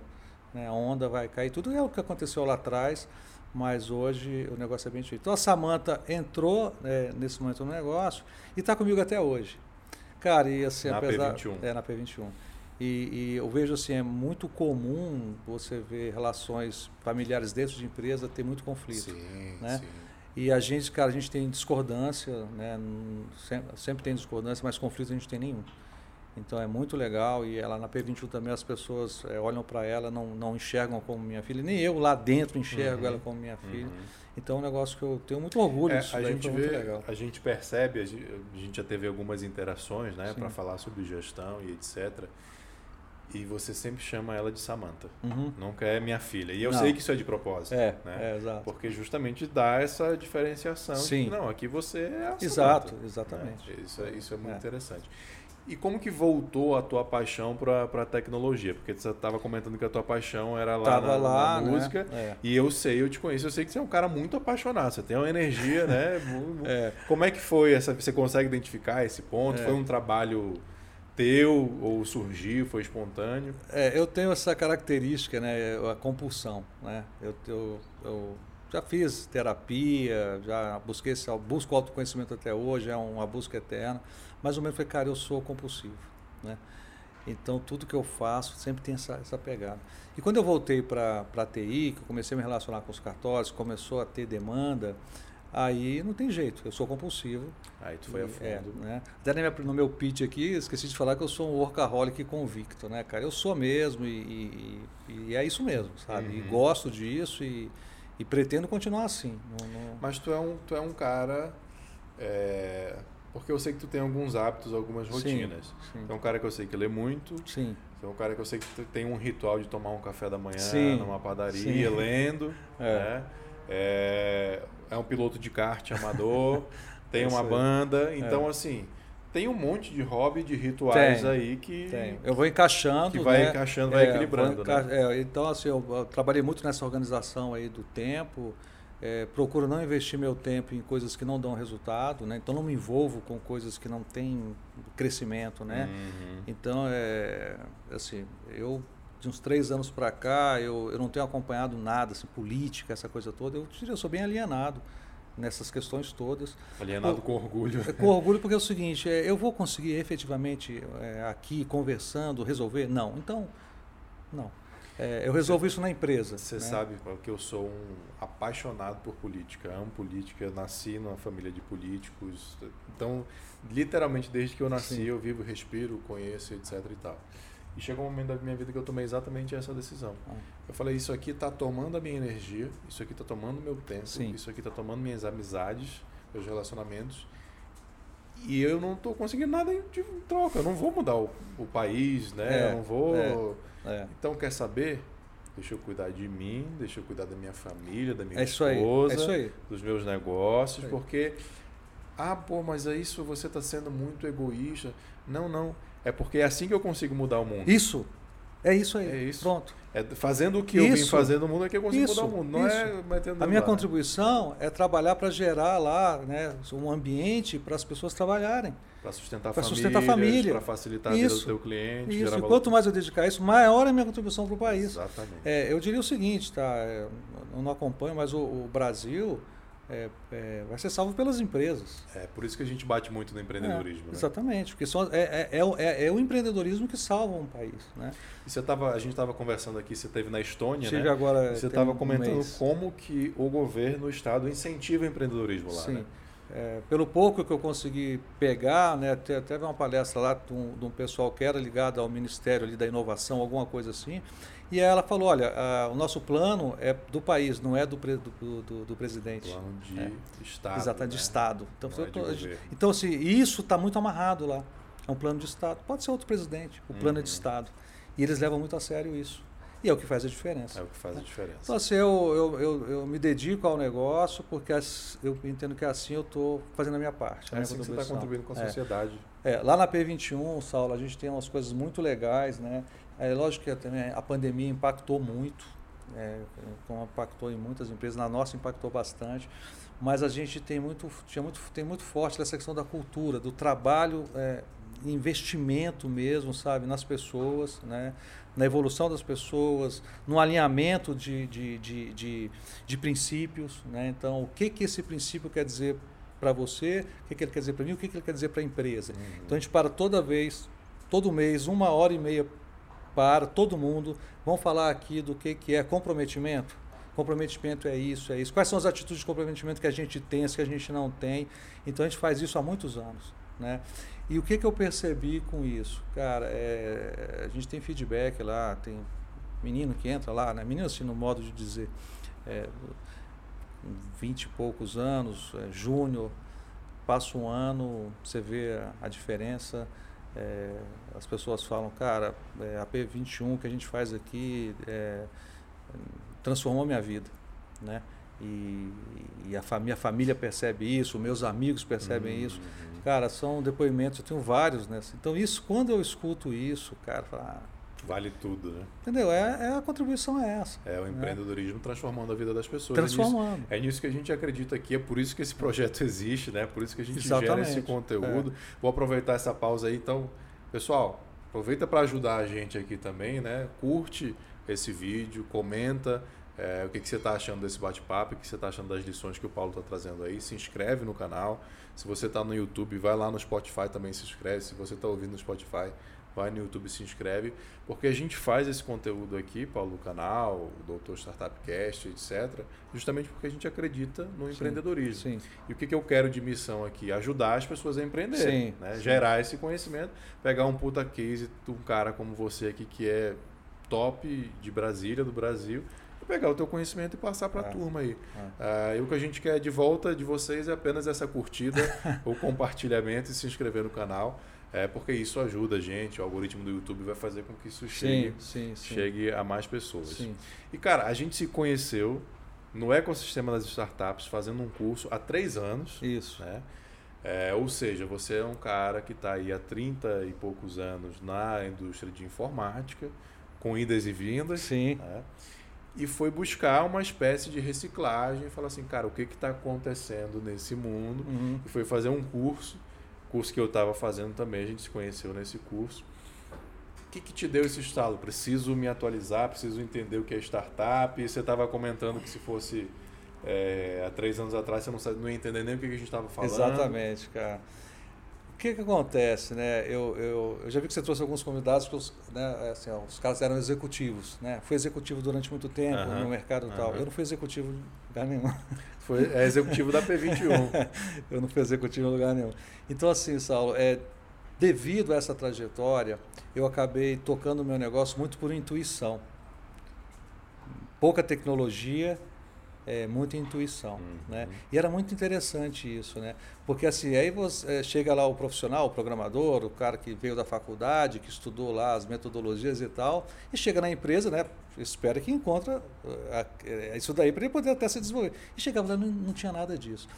né, onda vai cair. Tudo é o que aconteceu lá atrás mas hoje o negócio é bem feito. Então a Samanta entrou é, nesse momento no negócio e está comigo até hoje. Cara, e assim, na apesar. P21. É, na P21. E, e, eu vejo assim, é muito comum você ver relações familiares dentro de empresa ter muito conflito. Sim, né? sim. E a gente, cara, a gente tem discordância, né? Sempre, sempre tem discordância, mas conflito a gente tem nenhum. Então é muito legal e ela na P21 também as pessoas é, olham para ela, não, não enxergam como minha filha, nem eu lá dentro enxergo uhum. ela como minha filha. Uhum. Então é um negócio que eu tenho muito orgulho é, disso. A gente vê, a gente percebe, a gente, já teve algumas interações, né, para falar sobre gestão e etc. E você sempre chama ela de Samantha. Uhum. Nunca é minha filha. E eu não. sei que isso é de propósito. É, né? é, exato. Porque justamente dá essa diferenciação. Sim. De, não, aqui você é a Exato, Samantha, exatamente. Né? Isso, é, isso é muito é. interessante. E como que voltou a tua paixão para a tecnologia? Porque você estava comentando que a tua paixão era lá Tava na, lá, na né? música. É. E eu sei, eu te conheço, eu sei que você é um cara muito apaixonado. Você tem uma energia, né? *laughs* é. Como é que foi essa? Você consegue identificar esse ponto? É. Foi um trabalho teu ou surgiu, foi espontâneo? É, eu tenho essa característica, né? A compulsão, né? Eu, eu, eu já fiz terapia, já busquei esse, busco autoconhecimento até hoje, é uma busca eterna. Mais ou menos foi, cara, eu sou compulsivo, né? Então tudo que eu faço sempre tem essa, essa pegada. E quando eu voltei para a TI, que eu comecei a me relacionar com os cartórios, começou a ter demanda, aí não tem jeito, eu sou compulsivo. Aí tu foi a fundo. É, né? Até no meu pitch aqui, esqueci de falar que eu sou um workaholic convicto, né, cara? Eu sou mesmo e, e, e é isso mesmo, sabe? Uhum. E gosto disso e, e pretendo continuar assim. Mas tu é um, tu é um cara... É Porque eu sei que tu tem alguns hábitos, algumas rotinas. Sim, sim. Tem um cara que eu sei que lê muito. Sim. Tem um cara que eu sei que tem um ritual de tomar um café da manhã Sim, numa padaria, sim. lendo. É. Né? É, é um piloto de kart amador, *laughs* tem É uma banda. Então, assim, tem um monte de hobby, de rituais Tem, aí que. Tem. Eu vou encaixando. Que vai né? encaixando, vai É, equilibrando, enca- né? é, então, assim, eu, eu trabalhei muito nessa organização aí do tempo. é, procuro não investir meu tempo em coisas que não dão resultado, né? Então não me envolvo com coisas que não têm crescimento, né? Uhum. Então é assim, eu de uns três anos para cá eu, eu não tenho acompanhado nada, assim, política, essa coisa toda. Eu eu sou bem alienado nessas questões todas. Alienado Pô, com orgulho. É com orgulho porque é o seguinte, é, eu vou conseguir efetivamente é, aqui conversando resolver? Não. Então, não. É, eu resolvo isso na empresa. Você né? sabe que eu sou um apaixonado por política, amo política, nasci numa família de políticos. Então, literalmente desde que eu nasci, Sim. eu vivo, respiro, conheço, etc e tal. E chegou um momento da minha vida que eu tomei exatamente essa decisão. Ah. Eu falei, isso aqui está tomando a minha energia, isso aqui está tomando meu tempo, Sim. isso aqui está tomando minhas amizades, meus relacionamentos. E eu não estou conseguindo nada de troca. Eu não vou mudar o, o país, né? É, eu não vou. É. Então, quer saber? Deixa eu cuidar de mim, deixa eu cuidar da minha família, da minha É esposa, É isso aí. dos meus negócios, aí. porque. Ah, pô, mas é isso você está sendo muito egoísta. Não, não. É porque é assim que eu consigo mudar o mundo. Isso. É isso aí. É isso. Pronto. É fazendo o que eu vim Isso. fazer no mundo é que eu consigo Isso, mudar o mundo. Não é isso. metendo A minha lá. contribuição é trabalhar para gerar lá né, um ambiente para as pessoas trabalharem. Para sustentar, Pra famílias, sustentar a família. Para facilitar a vida do Isso. teu cliente. Isso. quanto mais eu dedicar a isso, maior é a minha contribuição para o país. Exatamente. É, eu diria o seguinte, tá? é, Eu não acompanho, mas o, o Brasil é, é, vai ser salvo pelas empresas. É por isso que a gente bate muito no empreendedorismo. É, né? Exatamente, porque só, é, é, é, o- é- é o empreendedorismo que salva um país. Né? E você tava, a gente estava conversando aqui, você esteve na Estônia, Tive né? agora. Você estava um comentando mês. como que o governo, o Estado incentiva o empreendedorismo lá, Sim. né? É, pelo pouco que eu consegui pegar, né, te- teve uma palestra lá de um, de um pessoal que era ligado ao Ministério ali da Inovação, alguma coisa assim, e ela falou, olha, ah, o nosso plano é do país, não é do, do, do- do presidente. Plano de É. Estado. Exatamente, de né? Estado. Então, é de então assim, isso está muito amarrado lá. É um plano de Estado. Pode ser outro presidente, o plano é de Uhum. Estado. E eles levam muito a sério isso. E é o que faz a diferença. É o que faz a diferença. Então, assim, eu, eu, eu, eu me dedico ao negócio porque as- eu entendo que assim eu estou fazendo a minha parte. a é minha assim que você está contribuindo com a É. sociedade. É, lá na P21, Saulo, a gente tem umas coisas muito legais, né? É lógico que também a pandemia impactou muito, é, como impactou em muitas empresas, na nossa impactou bastante, mas a gente tem muito, tinha muito, tem muito forte essa questão da cultura, do trabalho, é, investimento mesmo, sabe, nas pessoas, né? na evolução das pessoas, no alinhamento de, de, de, de, de princípios. Né? Então, o que, que esse princípio quer dizer para você, o que, que ele quer dizer para mim, o que, que ele quer dizer para a empresa. Uhum. Então a gente para toda vez, todo mês, uma hora e meia para todo mundo. Vamos falar aqui do que, que é comprometimento. Comprometimento é isso, é isso. Quais são as atitudes de comprometimento que a gente tem, as que a gente não tem. Então a gente faz isso há muitos anos. Né? E o que, que eu percebi com isso? Cara, é, a gente tem feedback lá, tem menino que entra lá, né? menino assim no modo de dizer, é, 20 e poucos anos, é, júnior, passa um ano, você vê a, a diferença. É, as pessoas falam, cara, é, a P21 que a gente faz aqui é, transformou minha vida, né? E, e a fa minha família percebe isso, meus amigos percebem Uhum. isso. Cara, são depoimentos, eu tenho vários, né? Então, isso, quando eu escuto isso, cara, fala, ah, Vale tudo, né? entendeu? É, é a contribuição é essa. É o empreendedorismo transformando a vida das pessoas. Transformando. É nisso, é nisso que a gente acredita aqui, é por isso que esse projeto *laughs* existe, né? Por isso que a gente Exatamente. gera esse conteúdo. Vou aproveitar essa pausa aí, então, pessoal, aproveita para ajudar a gente aqui também, né? Curte esse vídeo, comenta é, o que, que você está achando desse bate-papo, o que você está achando das lições que o Paulo está trazendo aí. Se inscreve no canal. Se você está no YouTube, vai lá no Spotify também se inscreve. Se você está ouvindo no Spotify, vai no YouTube e se inscreve. Porque a gente faz esse conteúdo aqui, Paulo, no canal, o Doutor Startup Cast, etc., justamente porque a gente acredita no empreendedorismo. Sim. E o que, que eu quero de missão aqui? Ajudar as pessoas a empreenderem, Sim, né? sim. gerar esse conhecimento, pegar um puta case um cara como você aqui que é top de Brasília, do Brasil, pegar o teu conhecimento e passar para a é. turma aí. É. Uh, e o que a gente quer de volta de vocês é apenas essa curtida, *laughs* o compartilhamento e se inscrever no canal. É porque isso ajuda a gente, o algoritmo do YouTube vai fazer com que isso chegue, sim, sim, sim. chegue a mais pessoas. E cara, a gente se conheceu no ecossistema das startups fazendo um curso há três anos. Isso. Né? É, ou seja, você é um cara que está aí há 30 e poucos anos na indústria de informática, com idas e vindas. Sim. Né? E foi buscar uma espécie de reciclagem falar assim, cara, o que está acontecendo nesse mundo? Uhum. E foi fazer um curso, curso que eu estava fazendo também, a gente se conheceu nesse curso que, que te deu esse estalo? Preciso me atualizar, preciso entender o que é startup. E você estava comentando que se fosse é, há três anos atrás você não, sabe, não ia entender nem o que a gente estava falando. Exatamente, cara. O que, que acontece, né? Eu, eu, eu já vi que você trouxe alguns convidados que os, né, assim, ó, os caras eram executivos, né? Fui executivo durante muito tempo uh -huh, no mercado e uh -huh. tal. Eu não fui executivo em lugar nenhum. Foi, é executivo da P21. *laughs* eu não fui executivo em lugar nenhum. Então, assim, Saulo, é, devido a essa trajetória, eu acabei tocando o meu negócio muito por intuição. Pouca tecnologia, é, muita intuição, uhum. né? E era muito interessante isso, né? Porque assim, aí você é, chega lá o profissional, o programador, o cara que veio da faculdade, que estudou lá as metodologias e tal, e chega na empresa, né? Espera que encontra uh, uh, isso daí para ele poder até se desenvolver. E chegava lá não, não tinha nada disso.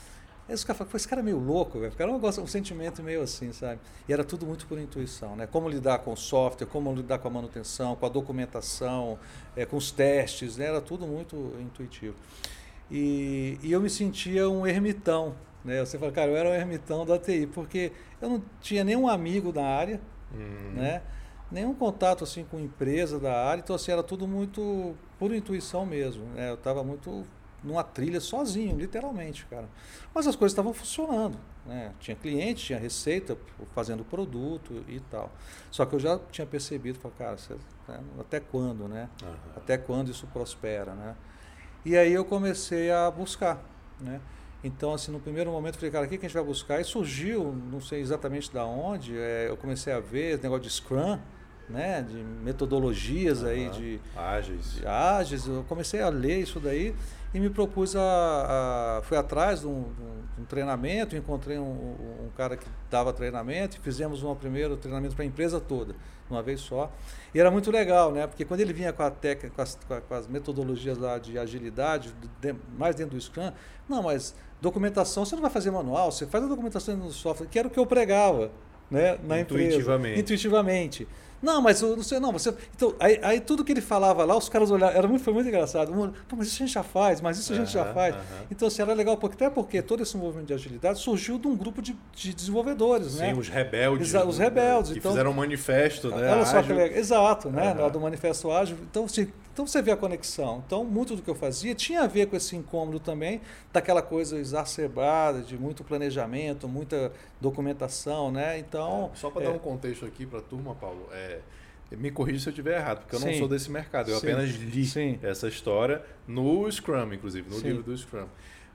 Esse cara falou, esse cara é meio louco, velho. Era um, negócio, um sentimento meio assim, sabe? E era tudo muito por intuição, né? Como lidar com o software, como lidar com a manutenção, com a documentação, é, com os testes, né? Era tudo muito intuitivo. E, e eu me sentia um ermitão, né? Você fala, cara, eu era um ermitão da TI, porque eu não tinha nenhum amigo da área, uhum. né? Nenhum contato assim com empresa da área, então assim, era tudo muito por intuição mesmo, né? Eu estava muito numa trilha sozinho, literalmente, cara. Mas as coisas estavam funcionando, né? Tinha cliente, tinha receita, fazendo produto e tal. Só que eu já tinha percebido, falei, cara, você, né? até quando, né? Uhum. Até quando isso prospera, né? E aí eu comecei a buscar, né? Então, assim, no primeiro momento eu falei, cara, o que a gente vai buscar? E surgiu, não sei exatamente da onde, é, eu comecei a ver esse negócio de Scrum, né, de metodologias uhum. aí de ágeis. de ágeis. Eu comecei a ler isso daí e me propus a, a fui atrás de um, de um treinamento, encontrei um, um, cara que dava treinamento e fizemos um primeiro treinamento para a empresa toda, uma vez só. E era muito legal, né? Porque quando ele vinha com a técnica, com as, com as metodologias lá de agilidade, de, mais dentro do Scrum, não, mas documentação você não vai fazer manual, você faz a documentação no software, que era o que eu pregava, né, na Intuitivamente. empresa. Intuitivamente. Não, mas eu não sei, não, você. Então, aí, aí, tudo que ele falava lá, os caras olhavam, era muito, foi muito engraçado. Pô, mas isso a gente já faz, mas isso a gente já faz. Então, assim, era legal, porque, até porque todo esse movimento de agilidade surgiu de um grupo de, de desenvolvedores, Sim, né? os rebeldes. Exa os rebeldes. Que então, fizeram um manifesto, né? Olha só que legal. Exato, né? Lá do manifesto ágil. Então, assim, então você vê a conexão. Então, muito do que eu fazia tinha a ver com esse incômodo também, daquela coisa exacerbada, de muito planejamento, muita documentação, né? Então. É, só para é, dar um contexto aqui para a turma, Paulo, é, me corrija se eu estiver errado, porque eu Sim. não sou desse mercado. Eu Sim. apenas li Sim. essa história no Scrum, inclusive, no livro do Scrum.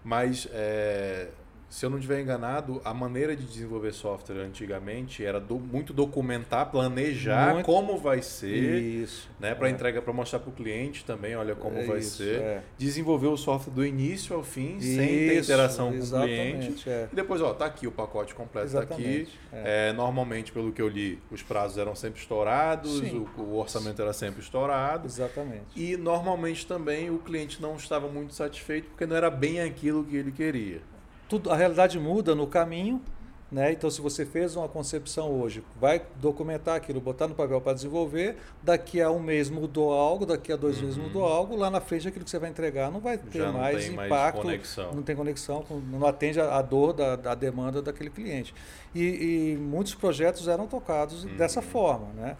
Mas é, se eu não estiver enganado, a maneira de desenvolver software antigamente era do, muito documentar, planejar muito... como vai ser, isso, né, para é. entrega, para mostrar para o cliente também, olha como é vai isso, ser, é. desenvolver o software do início ao fim, isso, sem ter interação com o cliente. É. E depois, ó, tá aqui o pacote completo, está aqui. É. é. normalmente, pelo que eu li, os prazos eram sempre estourados, o, o, orçamento era sempre estourado. Exatamente. E normalmente também o cliente não estava muito satisfeito porque não era bem aquilo que ele queria tudo, a realidade muda no caminho. Né? Então, se você fez uma concepção hoje, vai documentar aquilo, botar no papel para desenvolver, daqui a um mês mudou algo, daqui a dois uhum. meses mudou algo, lá na frente aquilo que você vai entregar não vai ter não mais impacto, mais conexão. não tem conexão, não atende a, dor da, da demanda daquele cliente. E, e, muitos projetos eram tocados uhum. dessa forma. Né?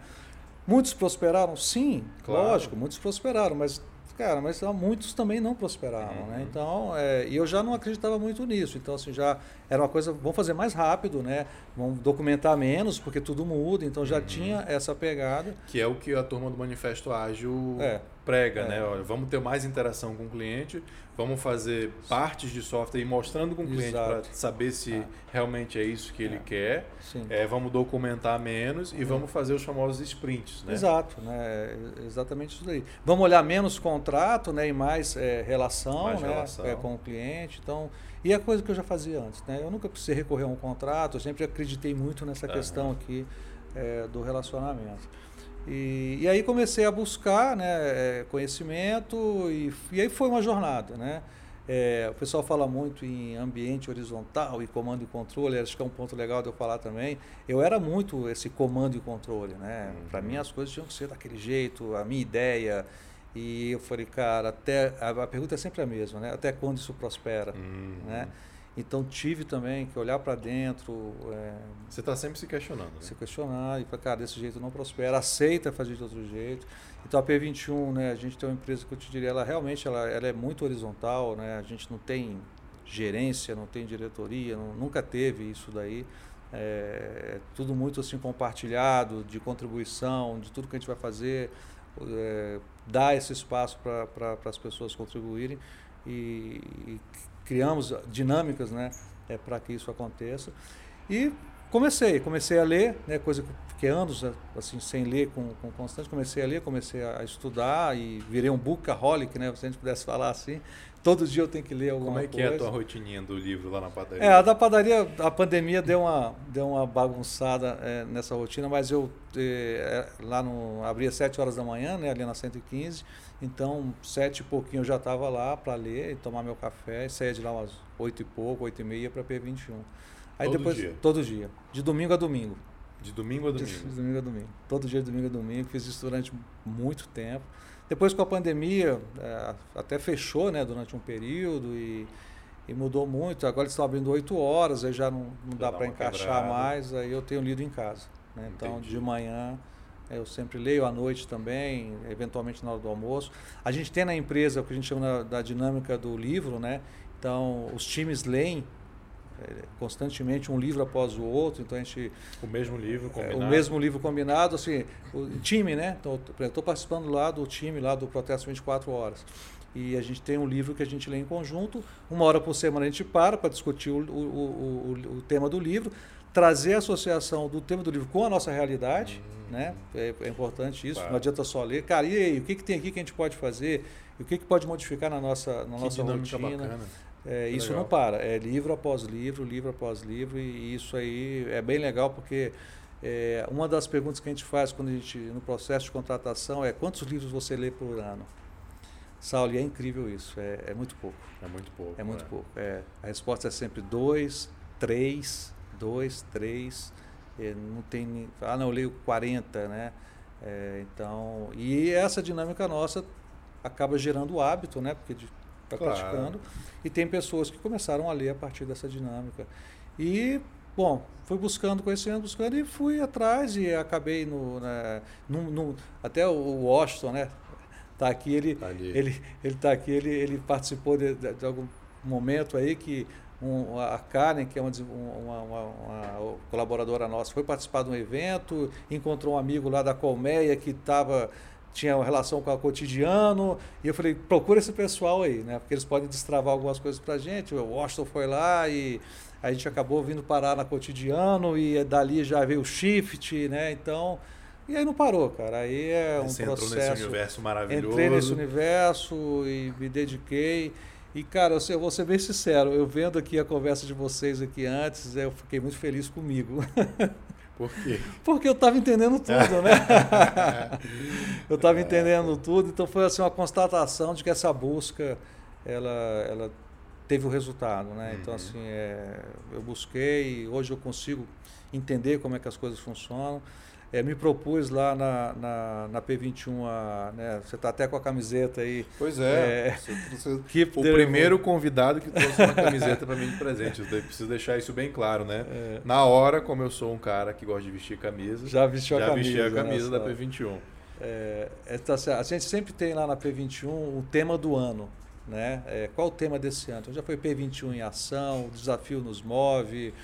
Muitos prosperaram? Sim, claro. lógico, muitos prosperaram, mas Cara, mas muitos também não prosperaram, né? uhum. né? Então, é, e eu já não acreditava muito nisso. Então, assim, já era uma coisa, vamos fazer mais rápido, né? Vamos documentar menos, porque tudo muda. Então, já uhum. tinha essa pegada. Que é o que a turma do Manifesto Ágil é. Prega, é. né? Olha, vamos ter mais interação com o cliente, vamos fazer partes de software e mostrando com o cliente para saber se é. realmente é isso que ele é. quer. É, vamos documentar menos e vamos fazer os famosos sprints, né? Exato, né? Exatamente isso daí. Vamos olhar menos contrato, né? E mais é, relação, mais né? Relação. É, com o cliente. Então, e é coisa que eu já fazia antes, né? Eu nunca precisei recorrer a um contrato. Eu sempre acreditei muito nessa questão aqui é, do relacionamento. E, e, aí comecei a buscar né, é, conhecimento e, e aí foi uma jornada. Né? É, o pessoal fala muito em ambiente horizontal e comando e controle, acho que é um ponto legal de eu falar também. Eu era muito esse comando e controle. Né? Uhum. Para mim as coisas tinham que ser daquele jeito, a minha ideia. E eu falei, cara, até a, a pergunta é sempre a mesma, né? Até quando isso prospera, uhum. né? Então tive também que olhar para dentro. É, Você está sempre se questionando. Né? Se questionar e falar, cara, desse jeito não prospera, aceita fazer de outro jeito. Então a P21, né, a gente tem uma empresa que eu te diria, ela realmente ela, ela é muito horizontal, né? A gente não tem gerência, não tem diretoria, não, nunca teve isso daí. É, é, tudo muito assim compartilhado, de contribuição, de tudo que a gente vai fazer, é, dar esse espaço para pra, as pessoas contribuírem e, e criamos dinâmicas né, é, para que isso aconteça. E comecei, comecei a ler, né, coisa que anos assim sem ler com, com constante, comecei a ler, comecei a estudar e virei um bookaholic, né, se a gente pudesse *laughs* falar assim. Todo dia eu tenho que ler alguma coisa. Como é que coisa. é a tua rotininha do livro lá na padaria? É, a da padaria, a pandemia deu uma, deu uma bagunçada é, nessa rotina, mas eu é, lá no abria às 7 horas da manhã, né, ali na 115, então, sete e pouquinho eu já estava lá para ler e tomar meu café, e saía de lá umas oito e pouco, oito e meia para P21. Aí todo depois, dia? Todo dia. De domingo a domingo. De domingo a domingo? De, de domingo a domingo. Todo dia de domingo a domingo. Fiz isso durante muito tempo. Depois com a pandemia, é, até fechou né, durante um período e, e mudou muito. Agora eles estão abrindo oito horas, aí já não, não dá para encaixar quebrada. mais, aí eu tenho lido em casa. Né? Então, de manhã eu sempre leio à noite também, eventualmente na hora do almoço. A gente tem na empresa o que a gente chama da dinâmica do livro, né? Então, os times leem é, constantemente um livro após o outro, então a gente o mesmo livro combinado. É, o mesmo livro combinado, assim, o time, né? Então, estou participando lá do time lá do protesto 24 horas. E a gente tem um livro que a gente lê em conjunto. Uma hora por semana a gente para para discutir o, o, o, o, tema do livro, trazer a associação do tema do livro com a nossa realidade. Hum né? É, é importante isso. Claro. Não adianta só ler. Cara, e aí, o que, que tem aqui que a gente pode fazer? O que, que pode modificar na nossa, na que nossa rotina? É, isso legal. não para. É livro após livro, livro após livro, e isso aí é bem legal porque é, uma das perguntas que a gente faz quando a gente, no processo de contratação é quantos livros você lê por ano? Saulo, e é incrível isso, é, é muito pouco. É muito pouco. É muito é. pouco. A resposta é sempre dois, três, dois, três. É, não tem. Ah, não, eu leio 40, né? É, então, e essa dinâmica nossa acaba gerando o hábito, né? Porque está claro. praticando. E tem pessoas que começaram a ler a partir dessa dinâmica. E, bom, fui buscando conhecimento, buscando e fui atrás e acabei no. Né, no, no até o Washington, né? Tá aqui, ele tá ele ele tá aqui, ele, ele participou de, de, de algum momento aí que um, a Karen, que é uma, uma, uma, uma, colaboradora nossa, foi participar de um evento, encontrou um amigo lá da Colmeia que estava tinha uma relação com o cotidiano, e eu falei, procura esse pessoal aí, né? Porque eles podem destravar algumas coisas para a gente. O Washington foi lá e a gente acabou vindo parar na cotidiano e dali já veio o shift, né? Então, e aí não parou, cara. Aí é um Você processo. Entrou nesse universo maravilhoso. Entrei nesse universo e me dediquei. E, cara, eu vou ser bem sincero, eu vendo aqui a conversa de vocês aqui antes, eu fiquei muito feliz comigo. *laughs* Por quê? Porque eu estava entendendo tudo, né? *laughs* eu estava entendendo tudo, então foi assim uma constatação de que essa busca, ela, ela teve o resultado, né? Então, uhum. assim, é, eu busquei, hoje eu consigo entender como é que as coisas funcionam é, me propus lá na, na, na P21, a, né, você está até com a camiseta aí. Pois é, é você, você, o primeiro convidado que trouxe uma *laughs* camiseta para mim de presente. Eu preciso deixar isso bem claro, né? É. Na hora, como eu sou um cara que gosta de vestir camisa, já vestiu já a camisa, vesti a camisa da P21. É, é tá a gente sempre tem lá na P21 o tema do ano. Né? É, qual o tema desse ano? Então, já foi P21 em ação, o desafio nos move,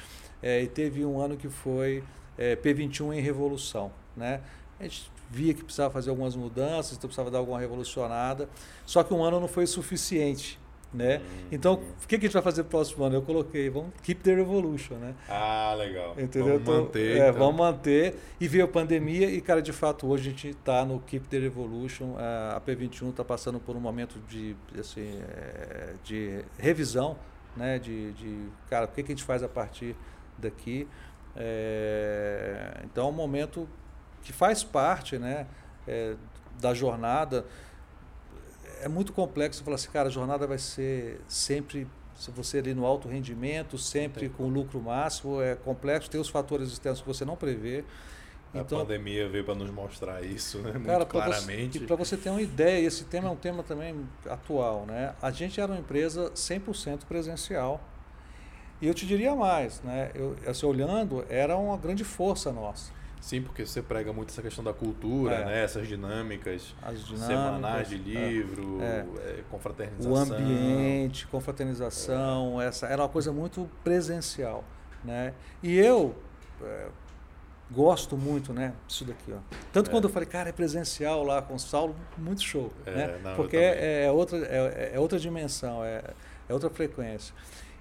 é, e teve um ano que foi é, P21 em revolução. Né? A gente via que precisava fazer algumas mudanças, então precisava dar alguma revolucionada. Só que um ano não foi suficiente. Né? Hum, então, o que, que a gente vai fazer no próximo ano? Eu coloquei, vamos keep the revolution, né? Ah, legal. Entendeu? Vamos então, manter. É, então. Vamos manter. E veio a pandemia e, cara, de fato, hoje a gente está no keep the revolution. A P21 está passando por um momento de, assim, é, de revisão, né? De, de, cara, o que, que a gente faz a partir daqui? É, então, é um momento que faz parte, né? É, da jornada é muito complexo falar assim, cara, a jornada vai ser sempre se você ali no alto rendimento, sempre com lucro máximo, é complexo, tem os fatores externos que você não prevê. Então, a pandemia veio para nos mostrar isso, né? Muito cara, claramente. Para você, você ter uma ideia, esse tema é um tema também atual, né? A gente era uma empresa 100% presencial. E eu te diria mais, né? Eu, assim, olhando, era uma grande força nossa. Sim, porque você prega muito essa questão da cultura, é. né? essas dinâmicas, dinâmicas semanais de é. livro, é. É, confraternização. O ambiente, confraternização, essa era uma coisa muito presencial. Né? E eu é, gosto muito né, disso daqui. Ó. Tanto quando eu falei, cara, é presencial lá com o Saulo, muito show. né? Não, porque é, outra, é, é, outra dimensão, é, é outra frequência.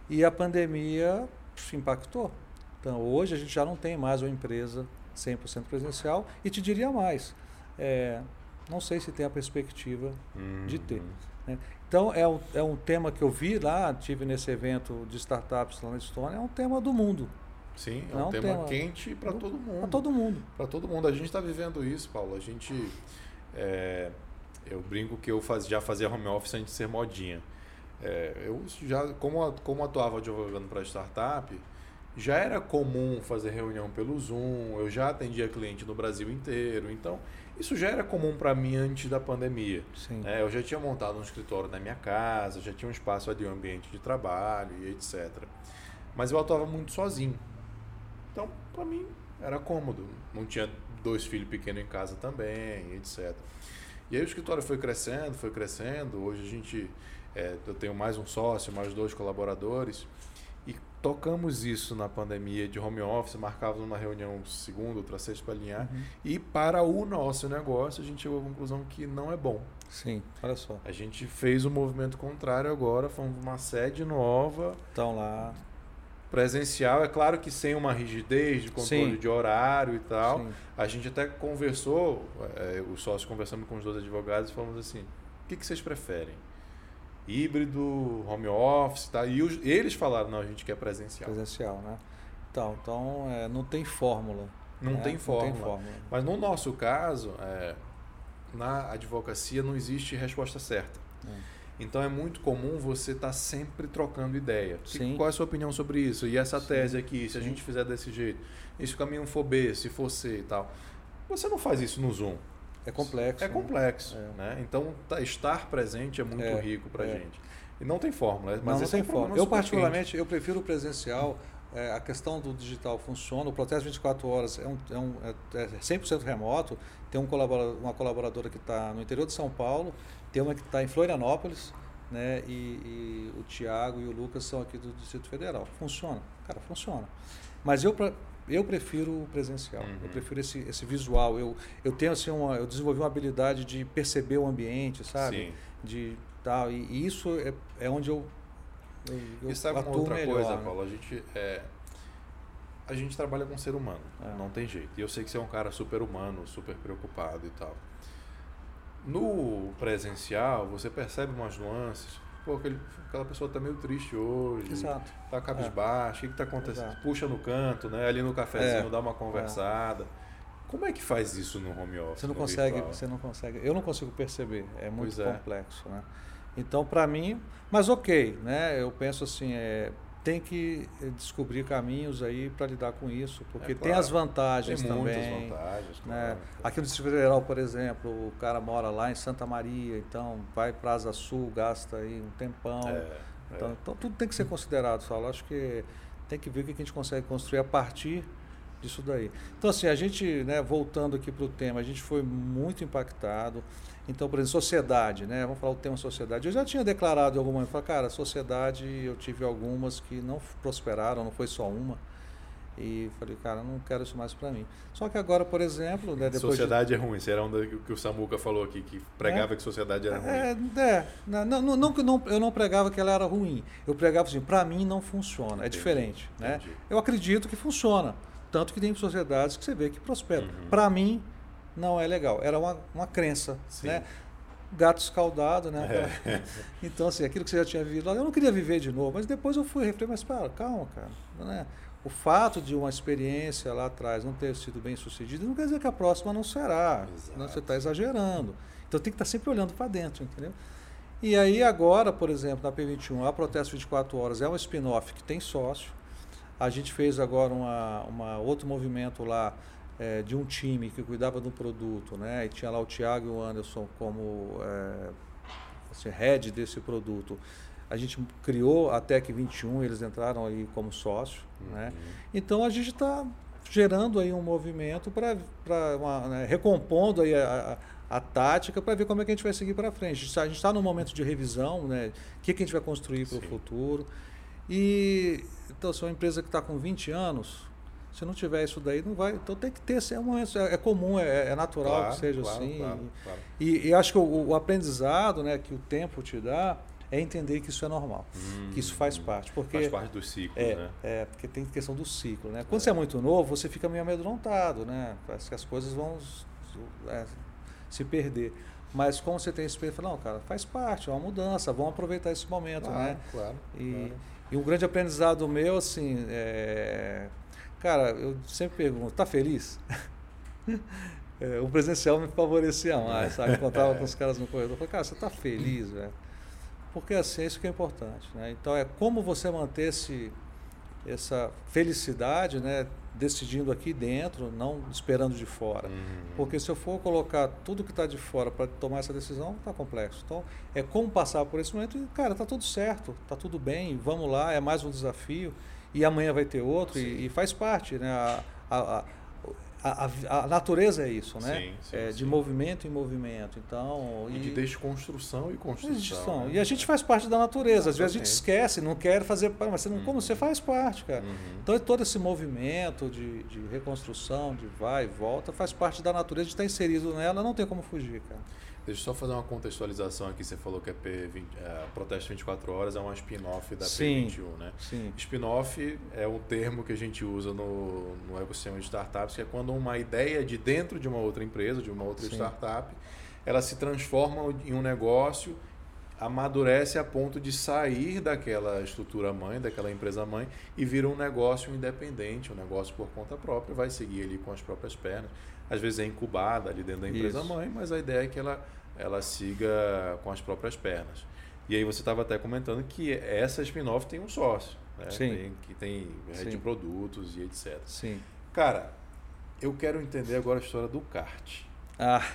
E a pandemia impactou. Então, hoje a gente já não tem mais uma empresa 100% presencial. E te diria mais, é, não sei se tem a perspectiva uhum. de ter. Né? Então, é um, é um tema que eu vi lá, tive nesse evento de startups lá na Estônia, é um tema do mundo. Sim, é, é um, tema, tema quente para todo mundo. Para todo mundo. Para todo mundo. A gente está vivendo isso, Paulo. A gente. É, eu brinco que eu faz, já fazia home office antes de ser modinha. É, eu já, como, como atuava advogando para startup, já era comum fazer reunião pelo Zoom, eu já atendia cliente no Brasil inteiro, então isso já era comum para mim antes da pandemia. É, eu já tinha montado um escritório na minha casa, já tinha um espaço ali, um ambiente de trabalho e etc. Mas eu atuava muito sozinho. Então, para mim, era cômodo. Não tinha dois filhos pequenos em casa também, etc. E aí o escritório foi crescendo, foi crescendo. Hoje a gente, é, eu tenho mais um sócio, mais dois colaboradores tocamos isso na pandemia de home office, marcávamos uma reunião segunda, outra sexta para alinhar. Uhum. E para o nosso negócio, a gente chegou à conclusão que não é bom. Sim, olha só. A gente fez o um movimento contrário agora, fomos uma sede nova. Estão lá. Presencial, é claro que sem uma rigidez de controle Sim. de horário e tal. Sim. A gente até conversou, é, o sócio conversando com os dois advogados, falamos assim: o que, que vocês preferem? Híbrido, home office, tá? E os, eles falaram, não, a gente quer presencial. Presencial, né? Então, então é, não tem fórmula. Não, né? tem fórmula. não tem fórmula. Mas no nosso caso, é, na advocacia não existe resposta certa. É. Então é muito comum você estar tá sempre trocando ideia. Sim. Qual é a sua opinião sobre isso? E essa Sim. tese aqui, se Sim. a gente fizer desse jeito, e se o caminho for B, se for C e tal. Você não faz isso no Zoom. É complexo. É né? complexo. É. Né? Então, tá, estar presente é muito é, rico para a é. gente. E não tem fórmula. Mas não, não tem fórmula. Eu, particularmente, eu prefiro o presencial. É, a questão do digital funciona. O processo 24 horas é, um, é, um, é 100% remoto. Tem um colaborador, uma colaboradora que está no interior de São Paulo, tem uma que está em Florianópolis, né? E, e, o Tiago e o Lucas são aqui do Distrito Federal. Funciona. Cara, funciona. Mas eu, eu prefiro o presencial, uhum. eu prefiro esse, esse visual. Eu, eu tenho assim uma, eu desenvolvi uma habilidade de perceber o ambiente, sabe? Sim. De tal e, e isso é, é onde eu, eu, eu e sabe uma outra melhor, coisa, né? Paulo? A gente é, a gente trabalha com ser humano, é. não tem jeito. E eu sei que você é um cara super humano, super preocupado e tal. No presencial, você percebe umas nuances pô, aquele, aquela pessoa tá meio triste hoje, Exato. tá cabisbaixo, é. o que, que tá acontecendo? Exato. Puxa no canto, né? Ali no cafezinho, é. dá uma conversada. É. Como é que faz isso no home office? Você não consegue, virtual? você não consegue. Eu não consigo perceber, é muito é. complexo, né? Então, para mim, mas ok, né? Eu penso assim, é, tem que eh, descobrir caminhos aí para lidar com isso, porque é, claro. tem as vantagens tem também. Muitas vantagens, né? claro. Aqui no Distrito Federal, por exemplo, o cara mora lá em Santa Maria, então vai para Asa Sul, gasta aí um tempão. É, então, é. então, tudo tem que ser considerado, Saulo. Acho que tem que ver o que a gente consegue construir a partir disso daí. Então, assim, a gente, né, voltando aqui para o tema, a gente foi muito impactado. Então, por exemplo, sociedade, né? Vamos falar o tema sociedade. Eu já tinha declarado alguma, eu falei, cara, sociedade, eu tive algumas que não prosperaram, não foi só uma. E falei, cara, não quero isso mais para mim. Só que agora, por exemplo, né, sociedade de... é ruim. Será um que o Samuca falou aqui que pregava é, que sociedade era ruim. É, é não, não, não, não, eu não pregava que ela era ruim. Eu pregava assim, para mim não funciona, é entendi, é diferente, né? Eu acredito que funciona, tanto que tem sociedades que você vê que prosperam. Uhum. Para mim não é legal. Era uma, uma crença, Sim. né? gato escaldado, né? É. *laughs* Então, assim, aquilo que você já tinha vivido lá, eu não queria viver de novo, mas depois eu fui refletir, mas para, calma, cara, né? O fato de uma experiência lá atrás não ter sido bem sucedida não quer dizer que a próxima não será. Não, você está exagerando. Então tem que estar tá sempre olhando para dentro, entendeu? E aí agora, por exemplo, na P21, a Protesto 24 Horas é um spin-off que tem sócio. A gente fez agora uma, uma outro movimento lá é, de um time que cuidava do produto, né? E tinha lá o Thiago e o Anderson como é, assim, head desse produto. A gente criou a Tec 21, eles entraram aí como sócio. Uhum. Né? Então a gente está gerando aí um movimento para né, recompondo aí a, a, a tática para ver como é que a gente vai seguir para frente. A gente está no momento de revisão, né? O que, que a gente vai construir para o futuro. E então, se é uma empresa que está com 20 anos, se não tiver isso daí, não vai. Então tem que ter, é, um, é comum, é, é natural claro, que seja claro, assim. Claro, e, e, acho que o, o, aprendizado né, que o tempo te dá é entender que isso é normal, hum, que isso faz parte. Porque, faz parte do ciclo, é, né? É, porque tem questão do ciclo, né? Quando é. você é muito novo, você fica meio amedrontado, né? Parece que as coisas vão é, se perder. Mas como você tem esse experiência, não, cara, faz parte, é uma mudança, vamos aproveitar esse momento, né? Claro, e, claro. E um grande aprendizado meu, assim, é, cara, eu sempre pergunto, tá feliz? *laughs* é, o presencial me favorecia mais, sabe? Encontrava com os caras no corredor, eu falei, cara, você tá feliz, velho? porque assim, isso que é importante. Né? Então, é como você manter esse, essa felicidade, né? decidindo aqui dentro, não esperando de fora. Uhum. Porque se eu for colocar tudo que está de fora para tomar essa decisão, está complexo. Então, é como passar por esse momento e, cara, está tudo certo, está tudo bem, vamos lá, é mais um desafio. E amanhã vai ter outro, e, e, faz parte. Né? A, a, a, a, a, natureza é isso, né? Sim, sim, é, de sim. movimento em movimento. Então, e, e de desconstrução e construção. Né? E a gente faz parte da natureza. Às vezes a gente esquece, não quer fazer parte, mas você não, uhum. como você faz parte, cara. Uhum. Então todo esse movimento de, de reconstrução, de vai e volta, faz parte da natureza, de estar inserido nela, não tem como fugir, cara. Deixa eu só fazer uma contextualização aqui. Você falou que a P20, é, Protesto 24 Horas é uma spin-off da sim, P21, né? Sim. Spin-off é um termo que a gente usa no, no ecossistema de startups, que é quando uma ideia de dentro de uma outra empresa, de uma outra sim. startup, ela se transforma em um negócio, amadurece a ponto de sair daquela estrutura mãe, daquela empresa mãe, e vira um negócio independente, um negócio por conta própria, vai seguir ali com as próprias pernas. Às vezes é incubada ali dentro da empresa Isso. mãe, mas a ideia é que ela ela siga com as próprias pernas. E aí você estava até comentando que essa spin-off tem um sócio, né? Sim. Tem, que tem rede de produtos e etc. Sim. Cara, eu quero entender agora a história do kart. Ah.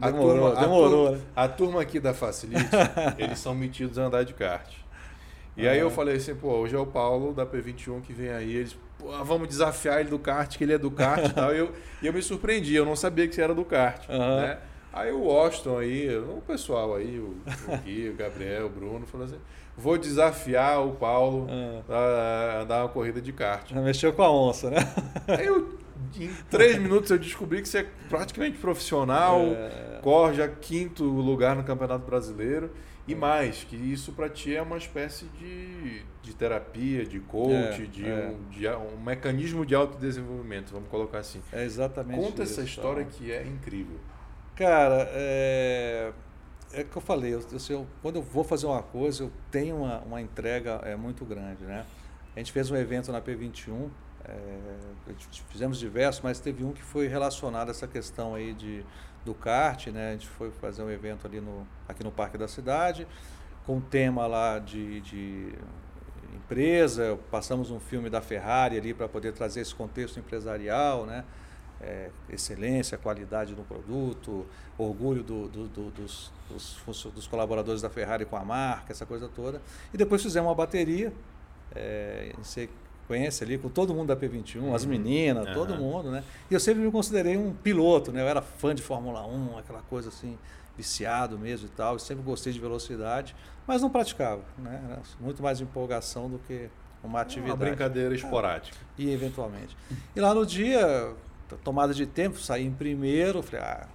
A demorou, turma, demorou. A turma, né? a turma aqui da Facilite, *laughs* eles são metidos a andar de kart. E aí eu falei assim, pô, hoje é o Paulo da P21 que vem aí, eles, vamos desafiar ele do kart, que ele é do kart e tal. E eu, e eu me surpreendi, eu não sabia que você era do kart, uhum. né? Aí o Washington aí, o pessoal aí, o, o Gui, o Gabriel, o Bruno, falou assim: vou desafiar o Paulo uhum. a andar uma corrida de kart. Mexeu com a onça, né? Aí eu, em três minutos eu descobri que você é praticamente profissional, é... corre já quinto lugar no Campeonato Brasileiro. E mais, que isso para ti é uma espécie de, de terapia, de coach, é, de, é. Um, de, um, mecanismo de autodesenvolvimento, vamos colocar assim. É exatamente Conta isso, essa história tá? que é incrível. Cara, é, é que eu falei, eu, eu, quando eu vou fazer uma coisa, eu tenho uma, uma entrega é, muito grande, né? A gente fez um evento na P21, é, fizemos diversos, mas teve um que foi relacionado a essa questão aí de, do kart, né? A gente foi fazer um evento ali no, aqui no Parque da Cidade, com tema lá de, de empresa, passamos um filme da Ferrari ali para poder trazer esse contexto empresarial, né? é, excelência, qualidade no produto, orgulho do, do, do, dos, dos, dos, colaboradores da Ferrari com a marca, essa coisa toda. E depois fizemos uma bateria é, em sequência ali com todo mundo da P21, uhum. as meninas, uhum. todo mundo, né? E eu sempre me considerei um piloto, né? Eu era fã de Fórmula 1, aquela coisa assim, viciado mesmo e tal. Eu sempre gostei de velocidade, mas não praticava, né? Era muito mais empolgação do que uma atividade. Uma brincadeira esporádica. E eventualmente. E lá no dia, tomada de tempo, saí em primeiro, falei, ah,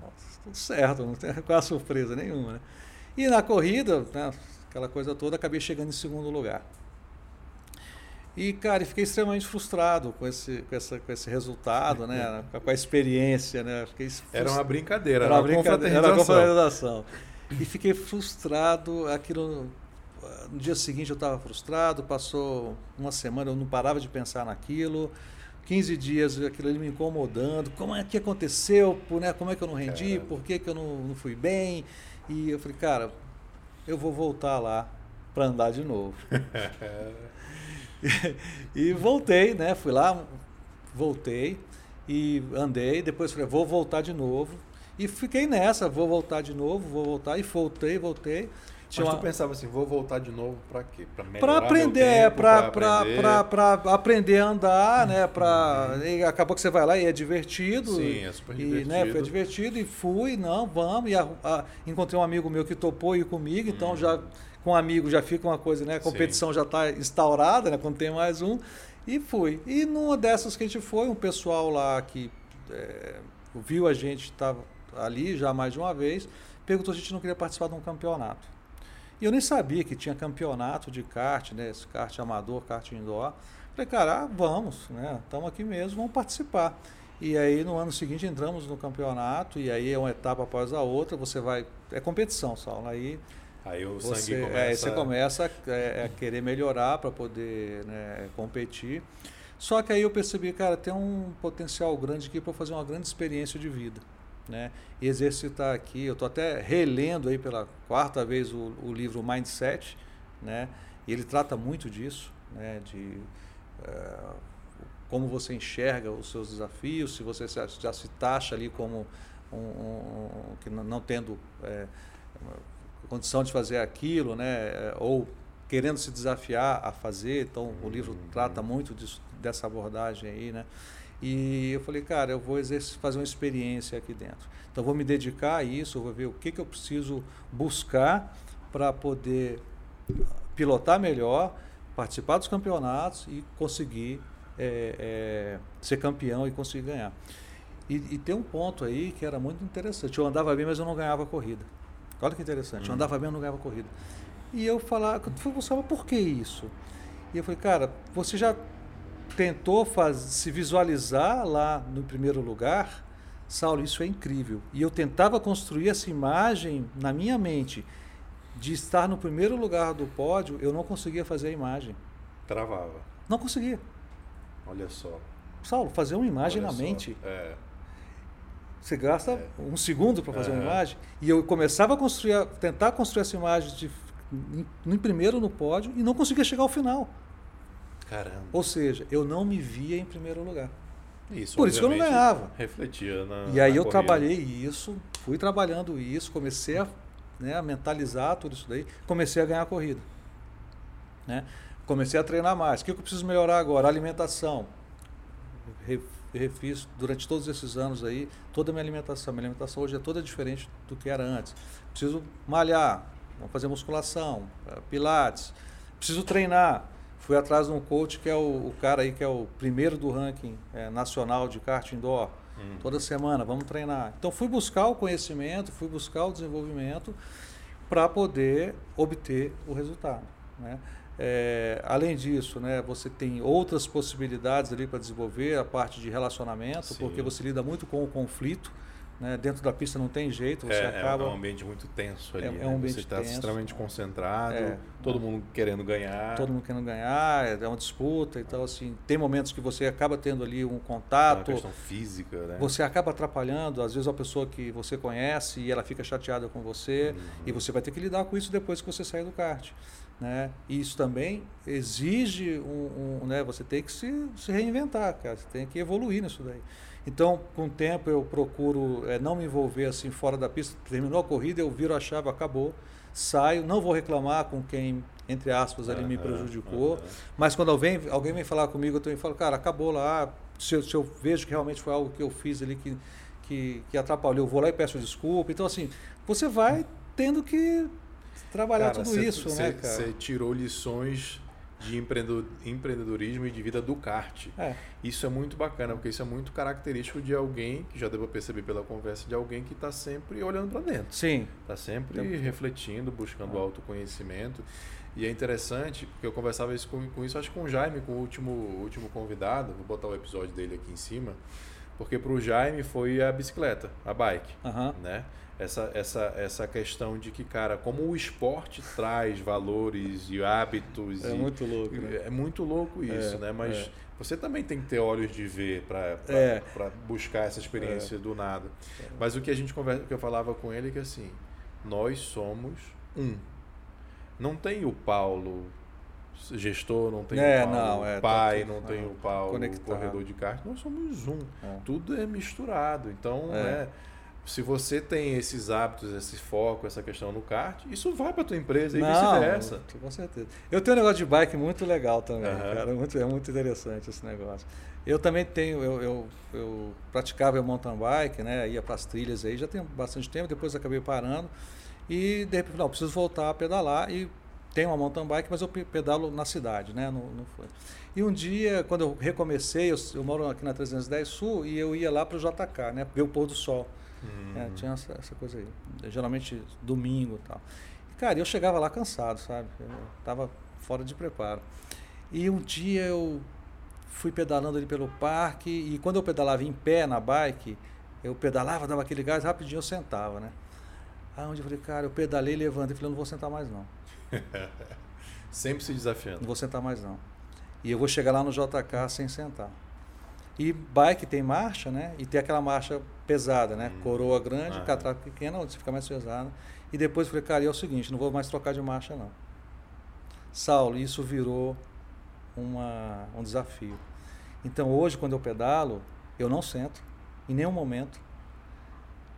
nossa, tudo certo, não tem quase surpresa nenhuma. Né? E na corrida, né, aquela coisa toda, acabei chegando em segundo lugar. E, cara, fiquei extremamente frustrado com esse, com essa, com esse resultado, né? *laughs* com a experiência, né? Fiquei era uma brincadeira, era, uma brincadeira, era uma confraternização. E fiquei frustrado, aquilo... No dia seguinte eu estava frustrado, passou uma semana, eu não parava de pensar naquilo. 15 dias aquilo ali me incomodando. Como é que aconteceu? Né? Como é que eu não rendi? Por que, que eu não, não fui bem? E eu falei, cara, eu vou voltar lá para andar de novo. *laughs* e, voltei, né? Fui lá, voltei e andei. Depois falei, vou voltar de novo. E fiquei nessa, vou voltar de novo, vou voltar. E voltei, voltei. Tinha Mas tu uma... pensava assim, vou voltar de novo para quê? Para aprender, é, para aprender. aprender a andar, né? Pra... E acabou que você vai lá e é divertido. Sim, é super divertido. E, né, foi divertido e fui, não, vamos. E a, a, encontrei um amigo meu que topou ir comigo, então uhum. já com um amigo já fica uma coisa, né? A competição Sim. já está instaurada, né? Quando tem mais um. E fui. E numa dessas que a gente foi, um pessoal lá que é, viu a gente, estava ali já mais de uma vez, perguntou se a gente não queria participar de um campeonato. E eu nem sabia que tinha campeonato de kart, né? Esse kart amador, kart indoor. Falei, cara, ah, vamos, né? Estamos aqui mesmo, vamos participar. E aí no ano seguinte entramos no campeonato e aí é uma etapa após a outra, você vai. É competição, Saulo. Aí, aí o você, sangue começa. É, você começa a, é, a querer melhorar para poder né, competir. Só que aí eu percebi, cara, tem um potencial grande aqui para fazer uma grande experiência de vida né? exercitar aqui. Eu estou até relendo aí pela quarta vez o, o, livro Mindset, né? E ele trata muito disso, né? De uh, como você enxerga os seus desafios, se você já se taxa ali como um, um, um que não tendo é, condição de fazer aquilo, né? Ou querendo se desafiar a fazer. Então o livro uhum. trata muito disso, dessa abordagem aí, né? E eu falei, cara, eu vou fazer uma experiência aqui dentro. Então, vou me dedicar a isso, vou ver o que, que eu preciso buscar para poder pilotar melhor, participar dos campeonatos e conseguir é, é, ser campeão e conseguir ganhar. E, e, tem um ponto aí que era muito interessante. Eu andava bem, mas eu não ganhava corrida. Olha que interessante. Hum. Eu andava bem, mas não ganhava corrida. E eu falava, eu buscar, por que isso? E eu falei, cara, você já tentou faz, se visualizar lá no primeiro lugar, Saulo, isso é incrível. E eu tentava construir essa imagem na minha mente de estar no primeiro lugar do pódio, eu não conseguia fazer a imagem. Travava. Não conseguia. Olha só. Saulo, fazer uma imagem Olha na só. mente. É. Você gasta é. um segundo para fazer é. uma imagem. E eu começava a construir, tentar construir essa imagem de, em, em primeiro no pódio e não conseguia chegar ao final. Caramba. Ou seja, eu não me via em primeiro lugar. Isso, Por isso que eu não ganhava. Refletia na. E aí na eu corrida. trabalhei isso, fui trabalhando isso, comecei a, né, a mentalizar tudo isso daí, comecei a ganhar a corrida. Né? Comecei a treinar mais. O que eu preciso melhorar agora? Alimentação. Refiz durante todos esses anos aí toda a minha alimentação. Minha alimentação hoje é toda diferente do que era antes. Preciso malhar, vamos fazer musculação, eh, pilates. Preciso treinar Fui atrás de um coach que é o, o cara aí que é o primeiro do ranking é, nacional de kart indoor. Hum. Toda semana, vamos treinar. Então fui buscar o conhecimento, fui buscar o desenvolvimento para poder obter o resultado. Né? É, além disso, né, você tem outras possibilidades ali para desenvolver a parte de relacionamento, Sim. porque você lida muito com o conflito. Né? Dentro da pista não tem jeito, você é, é acaba. É um ambiente muito tenso ali. É, é um né? ambiente você está extremamente concentrado, é, todo mundo querendo ganhar. Todo mundo querendo ganhar, é uma disputa. Então, assim, tem momentos que você acaba tendo ali um contato. É uma questão física, né? Você acaba atrapalhando, às vezes, a pessoa que você conhece e ela fica chateada com você. Uhum. E você vai ter que lidar com isso depois que você sair do kart. Né? E isso também exige um, um né? Você tem que se, se reinventar, cara. Você tem que evoluir nisso daí. Então, com o tempo, eu procuro é, não me envolver assim fora da pista. Terminou a corrida, eu viro a chave, acabou, saio, não vou reclamar com quem, entre aspas, ali me prejudicou. Mas quando alguém, alguém vem falar comigo, eu também falo, cara, acabou lá. Se eu, se eu vejo que realmente foi algo que eu fiz ali que, que, que atrapalhou, eu vou lá e peço desculpa. Então, assim, você vai tendo que trabalhar cara, tudo cê, isso, cê, né, cara? Você tirou lições de empreendedorismo e de vida do kart. É. Isso é muito bacana, porque isso é muito característico de alguém, que já deu perceber pela conversa, de alguém que está sempre olhando para dentro. Sim. Está sempre Tem... refletindo, buscando é. autoconhecimento. E é interessante, porque eu conversava isso com, com, isso, acho que com o Jaime, com o último, último convidado, vou botar o episódio dele aqui em cima, porque para o Jaime foi a bicicleta, a bike, uhum. né? Essa, essa, essa questão de que, cara, como o esporte traz valores e hábitos. É e, muito louco. Né? É muito louco isso, é, né? Mas é. você também tem que ter olhos de ver para é. buscar essa experiência é. do nada. Mas o que a gente conversa, que eu falava com ele é que assim, nós somos um. Não tem o Paulo gestor, não tem é, o Paulo não, é, pai, tá não tem o Paulo conectado. corredor de kart. Nós somos um. É. Tudo é misturado. Então, é se você tem esses hábitos, esse foco, essa questão no kart, isso vai para tua empresa e vice-versa. Com certeza. Eu tenho um negócio de bike muito legal também, uhum. cara. Muito, é muito interessante esse negócio. Eu também tenho, eu, eu, eu praticava mountain bike, né? Ia para as trilhas aí, já tem bastante tempo, depois acabei parando. E de repente, não, preciso voltar a pedalar e tenho uma mountain bike, mas eu pedalo na cidade, né? Foi. E um dia, quando eu recomecei, eu, eu moro aqui na 310 Sul e eu ia lá para o JK, né? Ver o pôr do sol. É, hum. tinha essa, essa, coisa aí. Geralmente domingo e tal. E, cara, eu chegava lá cansado, sabe? Eu tava fora de preparo. E um dia eu fui pedalando ali pelo parque e quando eu pedalava em pé na bike, eu pedalava, dava aquele gás, rapidinho eu sentava, né? Aí onde eu falei, cara, eu pedalei, levantei e falei, não vou sentar mais não. *laughs* Sempre se desafiando. Não vou sentar mais não. E eu vou chegar lá no JK sem sentar. E bike tem marcha, né? E tem aquela marcha pesada, né? Hum. Coroa grande, ah. catraca pequena, onde você fica mais pesado. E depois eu falei, cara, e é o seguinte, não vou mais trocar de marcha, não. Saulo, isso virou uma, um desafio. Então hoje, quando eu pedalo, eu não sento, em nenhum momento,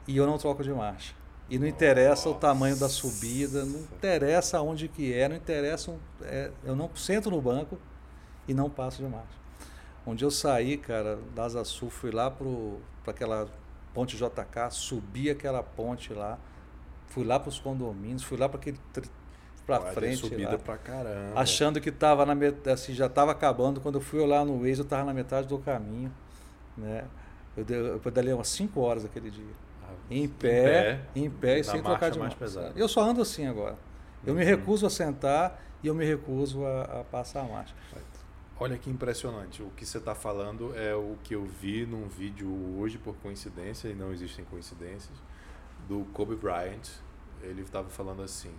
e eu não troco de marcha. E não interessa Nossa. o tamanho da subida, não interessa onde que é, não interessa. É, eu não sento no banco e não passo de marcha. Onde eu saí, cara, da Asa Sul, fui lá para aquela ponte JK, subi aquela ponte lá, fui lá para os condomínios, fui lá para aquele para frente subida lá, pra caramba. achando que tava na met... assim, já estava acabando quando eu fui olhar no Waze eu estava na metade do caminho né eu, eu pedalei umas 5 horas aquele dia ah, em, pé, em pé em pé e sem trocar de mais pesado. eu só ando assim agora eu uhum. me recuso a sentar e eu me recuso a, a passar a marcha Olha que impressionante. O que você está falando é o que eu vi num vídeo hoje, por coincidência, e não existem coincidências, do Kobe Bryant. Ele estava falando assim: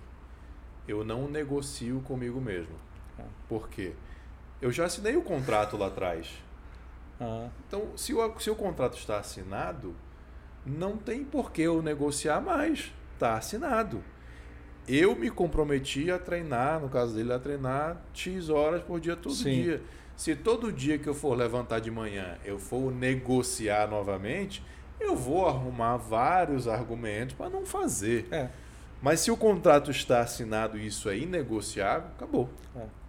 Eu não negocio comigo mesmo. É. Por quê? Eu já assinei o contrato lá atrás. Ah. Então, se o, se o contrato está assinado, não tem por que eu negociar mais. Está assinado eu me comprometi a treinar, no caso dele, a treinar X horas por dia, todo Sim. dia. Se todo dia que eu for levantar de manhã eu for negociar novamente, eu vou arrumar vários argumentos para não fazer. É. Mas se o contrato está assinado e isso é inegociável, acabou.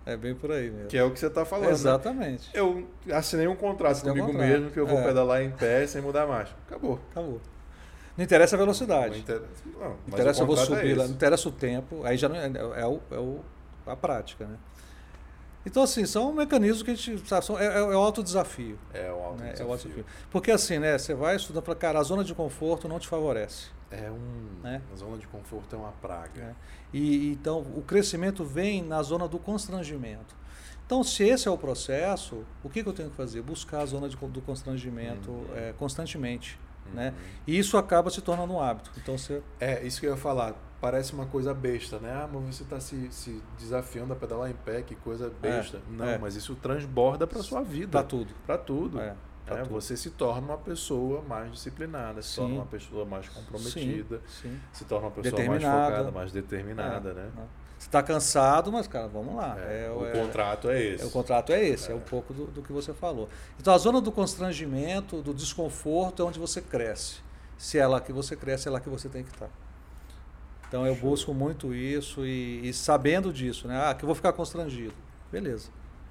É, é bem por aí mesmo. Que é o que você está falando. exatamente. Né? Eu assinei um contrato assinei comigo um contrato. mesmo que eu vou é. pedalar em pé sem mudar mais. Acabou. Acabou. Não interessa a velocidade. Não interessa, não, interessa eu vou subir é lá, não interessa o tempo, aí já não é, é, o, é o, a prática, né? Então, assim, são mecanismos que a gente sabe, são, é, é, é o alto desafio. É o alto, né? desafio. é o. Porque assim, né? Você vai estudando para cara, a zona de conforto não te favorece. É um. Né? A zona de conforto é uma praga. É. E então o crescimento vem na zona do constrangimento. Então, se esse é o processo, o que, que eu tenho que fazer? Buscar a zona de, do constrangimento uhum. é, constantemente. Né? Uhum. E isso acaba se tornando um hábito. Então você... É, isso que eu ia falar. Parece uma coisa besta, né? Ah, mas você está se, se desafiando a pedalar em pé, que coisa besta. É, Não, é. mas isso transborda para sua vida. Para tudo. Para tudo. É, é, você se torna uma pessoa mais disciplinada, se sim. torna uma pessoa mais comprometida, sim, sim. se torna uma pessoa mais focada, mais determinada, é, né? É. Você está cansado, mas, cara, vamos lá. É, é, o é, contrato é esse. É, o contrato é esse, é, um pouco do, do, que você falou. Então, a zona do constrangimento, do desconforto, é onde você cresce. Se é lá que você cresce, é lá que você tem que estar. Tá. Então, eu busco muito isso e, e, sabendo disso, né? Ah, que eu vou ficar constrangido. Beleza.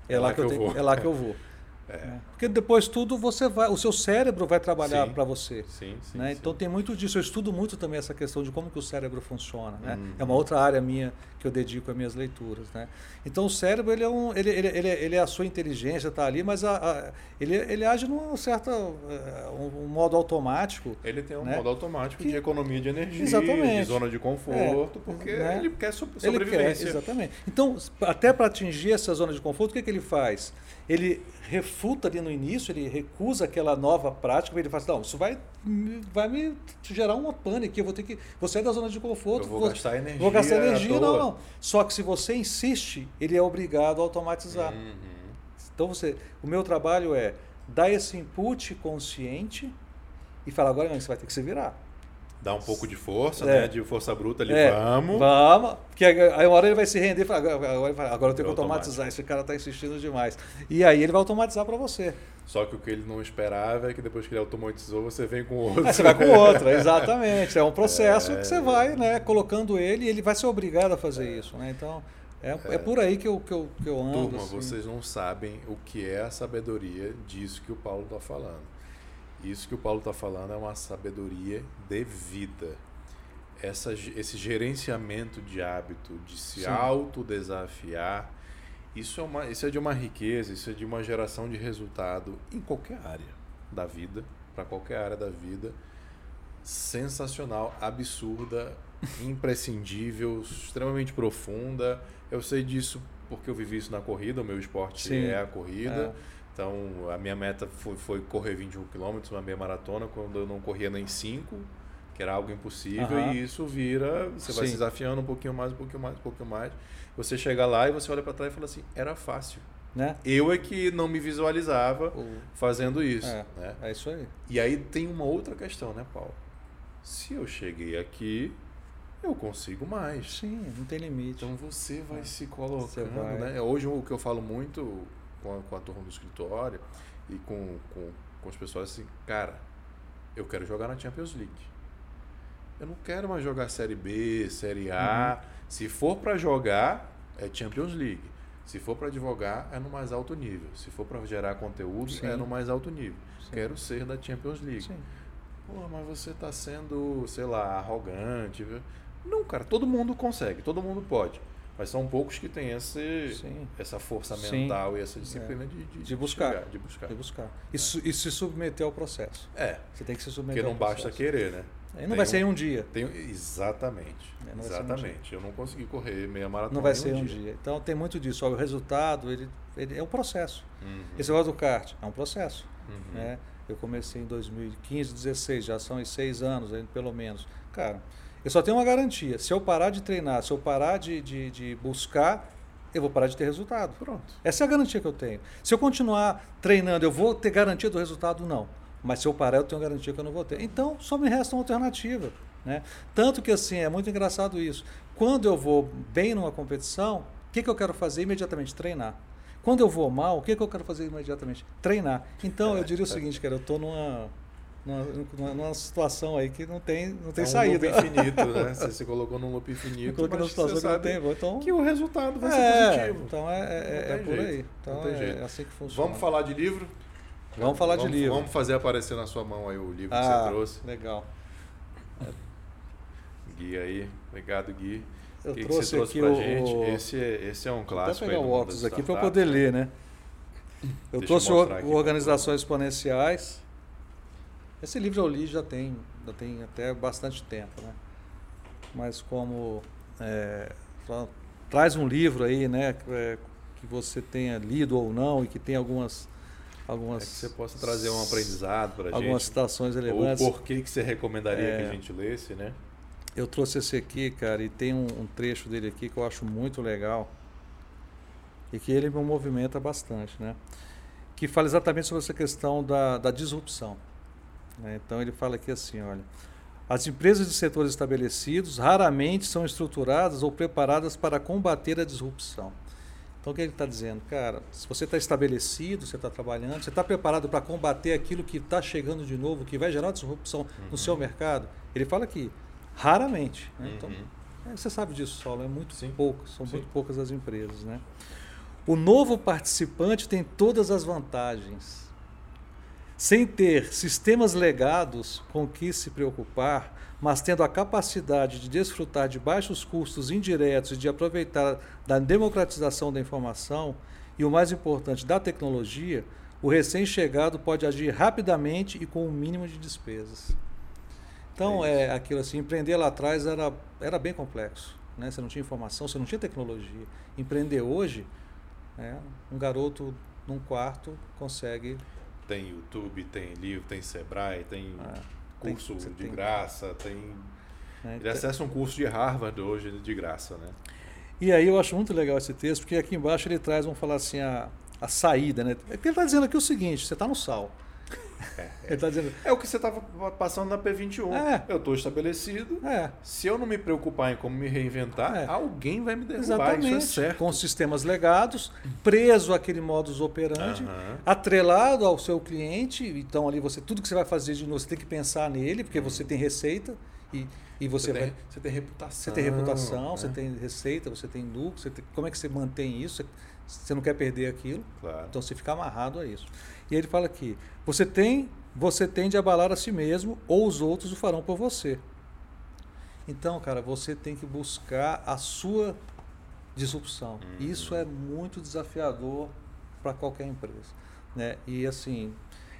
É, lá, que eu, tenho, é lá que eu vou. *laughs* É. Né? Porque depois tudo você vai, o seu cérebro vai trabalhar para você. Sim, sim, né? Então tem muito disso. Eu estudo muito também essa questão de como que o cérebro funciona. Né? Uhum. É uma outra área minha que eu dedico às minhas leituras. Né? Então o cérebro ele é um, ele, ele, ele, ele é a sua inteligência está ali, mas a, a, ele, ele age num certo eh, um, um, modo automático. Ele tem um né? modo automático que, de economia de energia, exatamente. de zona de conforto, é, porque né? ele quer sobrevivência. Ele quer, exatamente. Então até para atingir essa zona de conforto, o que, que ele faz? Ele refuta ali no início, ele recusa aquela nova prática, ele fala assim, não, isso vai, vai me gerar uma aqui, eu vou ter que. Você é da zona de conforto. Eu vou, vou gastar energia. Vou gastar energia, não, não. Só que se você insiste, ele é obrigado a automatizar. Uhum. Então você. O meu trabalho é dar esse input consciente e falar, agora você vai ter que se virar. Dá um pouco de força, é. né? De força bruta ali, é. vamos. Vamos. Porque aí uma hora ele vai se render e falar, agora, agora, agora eu tenho que automatizar, esse cara está insistindo demais. E aí ele vai automatizar para você. Só que o que ele não esperava é que depois que ele automatizou, você vem com outro. você vai com outro, *laughs* exatamente. É um processo é... que você vai né, colocando ele e ele vai ser obrigado a fazer é. isso. Né? Então, é, é, por aí que eu, que eu, que eu ando. Turma, assim. vocês não sabem o que é a sabedoria disso que o Paulo está falando. Isso que o Paulo está falando é uma sabedoria de vida. Essa, esse gerenciamento de hábito, de se autodesafiar, isso é, uma, isso é de uma riqueza, isso é de uma geração de resultado em qualquer área da vida, para qualquer área da vida. Sensacional, absurda, *laughs* imprescindível, extremamente profunda. Eu sei disso porque eu vivi isso na corrida, o meu esporte Sim. é a corrida. É então, a minha meta foi, foi correr 21 km, uma meia maratona, quando eu não corria nem 5, que era algo impossível, uhum. e isso vira, você vai se desafiando um pouquinho mais, um pouquinho mais, um pouquinho mais. Você chega lá e você olha para trás e fala assim: era fácil. Né? Eu é que não me visualizava o... fazendo isso. É, né? é isso aí. E aí tem uma outra questão, né, Paulo? Se eu cheguei aqui, eu consigo mais. Sim, não tem limite. Então você vai é. se colocando, vai. né? Hoje o que eu falo muito, com a, com a turma do escritório e com, com, com as pessoas assim, cara, eu quero jogar na Champions League. Eu não quero mais jogar Série B, Série A. Uhum. Se for para jogar, é Champions League. Se for para advogar, é no mais alto nível. Se for para gerar conteúdo, Sim. é no mais alto nível. Sim. Quero ser da Champions League. Sim. Pô, mas você está sendo, sei lá, arrogante. Não, cara, todo mundo consegue, todo mundo pode. Mas são poucos que têm esse, essa força mental Sim. e essa disciplina é. de, de, de, buscar, chegar, de buscar. De buscar. E, su, e, se submeter ao processo. É. Você tem que se submeter Porque não basta querer, né? Aí não tem vai ser em um dia. Tem, exatamente. É, exatamente. Um Eu não consegui correr meia maratona. Não vai ser um dia. dia. Então tem muito disso. o resultado ele, ele é um processo. Uhum. Esse negócio do kart é um processo. Uhum. Né? Eu comecei em 2015, 16, já são seis anos, pelo menos. Cara, eu só tenho uma garantia. Se eu parar de treinar, se eu parar de, de, de, buscar, eu vou parar de ter resultado. Pronto. Essa é a garantia que eu tenho. Se eu continuar treinando, eu vou ter garantia do resultado? Não. Mas se eu parar, eu tenho garantia que eu não vou ter. Então, só me resta uma alternativa. Né? Tanto que, assim, é muito engraçado isso. Quando eu vou bem numa competição, o que, que eu quero fazer imediatamente? Treinar. Quando eu vou mal, o que, que eu quero fazer imediatamente? Treinar. Então, eu diria o seguinte, cara, eu estou numa numa, numa, situação aí que não tem, não tem é um saída. loop *laughs* infinito, né? Você se colocou num loop infinito. Eu coloquei numa situação que não tem. Então, que o resultado vai é, ser positivo. Então é, é, é por jeito, aí. Então é, é, assim que funciona. Vamos falar de livro? Vamos falar vamos, de livro. Vamos fazer aparecer na sua mão aí o livro ah, que você ah, trouxe. Legal. Gui aí. Obrigado, Gui. Eu o que, trouxe, que você trouxe pra o... gente? Esse é, esse é um clássico. Vou pegar o óculos aqui para poder ler, né? Eu Deixa trouxe eu Organizações Exponenciais esse livro eu li já tem, já tem até bastante tempo, né? Mas como é, traz um livro aí, né, é, que você tenha lido ou não e que tem algumas algumas é que você possa trazer um aprendizado para gente. Algumas citações relevantes. Ou por que que você recomendaria é, que a gente lesse, né? Eu trouxe esse aqui, cara, e tem um, um, trecho dele aqui que eu acho muito legal e que ele me movimenta bastante, né? Que fala exatamente sobre essa questão da, da disrupção. Né? Então ele fala aqui assim, olha, as empresas de setores estabelecidos raramente são estruturadas ou preparadas para combater a disrupção. Então o que ele está dizendo? Cara, se você está estabelecido, você está trabalhando, você está preparado para combater aquilo que está chegando de novo, que vai gerar disrupção uhum. no seu mercado, ele fala aqui, raramente. Né? Então, uhum. é, você sabe disso, Saulo, é muito Sim. pouco, são Sim. muito poucas as empresas. Né? O novo participante tem todas as vantagens. Sem ter sistemas legados com que se preocupar, mas tendo a capacidade de desfrutar de baixos custos indiretos e de aproveitar da democratização da informação e o mais importante, da tecnologia, o recém-chegado pode agir rapidamente e com o mínimo de despesas. Então, é, é aquilo assim, empreender lá atrás era, era bem complexo. Né? Você não tinha informação, você não tinha tecnologia. Empreender hoje, é, um garoto num quarto consegue. Tem YouTube, tem livro, tem Sebrae, tem é, curso tem, de tem... graça, tem. É, Ele acessa um curso de Harvard hoje de graça, né? E aí eu acho muito legal esse texto, porque aqui embaixo ele traz, vamos falar assim, a, a saída, né? Ele está dizendo aqui o seguinte, você está no sal. É, é. Tá dizendo... é o que você estava passando na P21. É. Eu estou estabelecido. É. Se eu não me preocupar em como me reinventar, é. alguém vai me derrubar. Exatamente. Isso é. Com sistemas legados, preso àquele modus operandi, uhum. atrelado ao seu cliente. Então, ali você tudo que você vai fazer de novo, você tem que pensar nele, porque você tem receita. E, e você, você, tem, vai, você tem reputação. Você tem reputação, você tem receita, você tem lucro. Você tem, como é que você mantém isso? Você não quer perder aquilo. Claro. Então você fica amarrado a isso. E ele fala aqui: você tem, você tem de abalar a si mesmo ou os outros o farão por você. Então, cara, você tem que buscar a sua disrupção. Uhum. Isso é muito desafiador para qualquer empresa, né? E assim,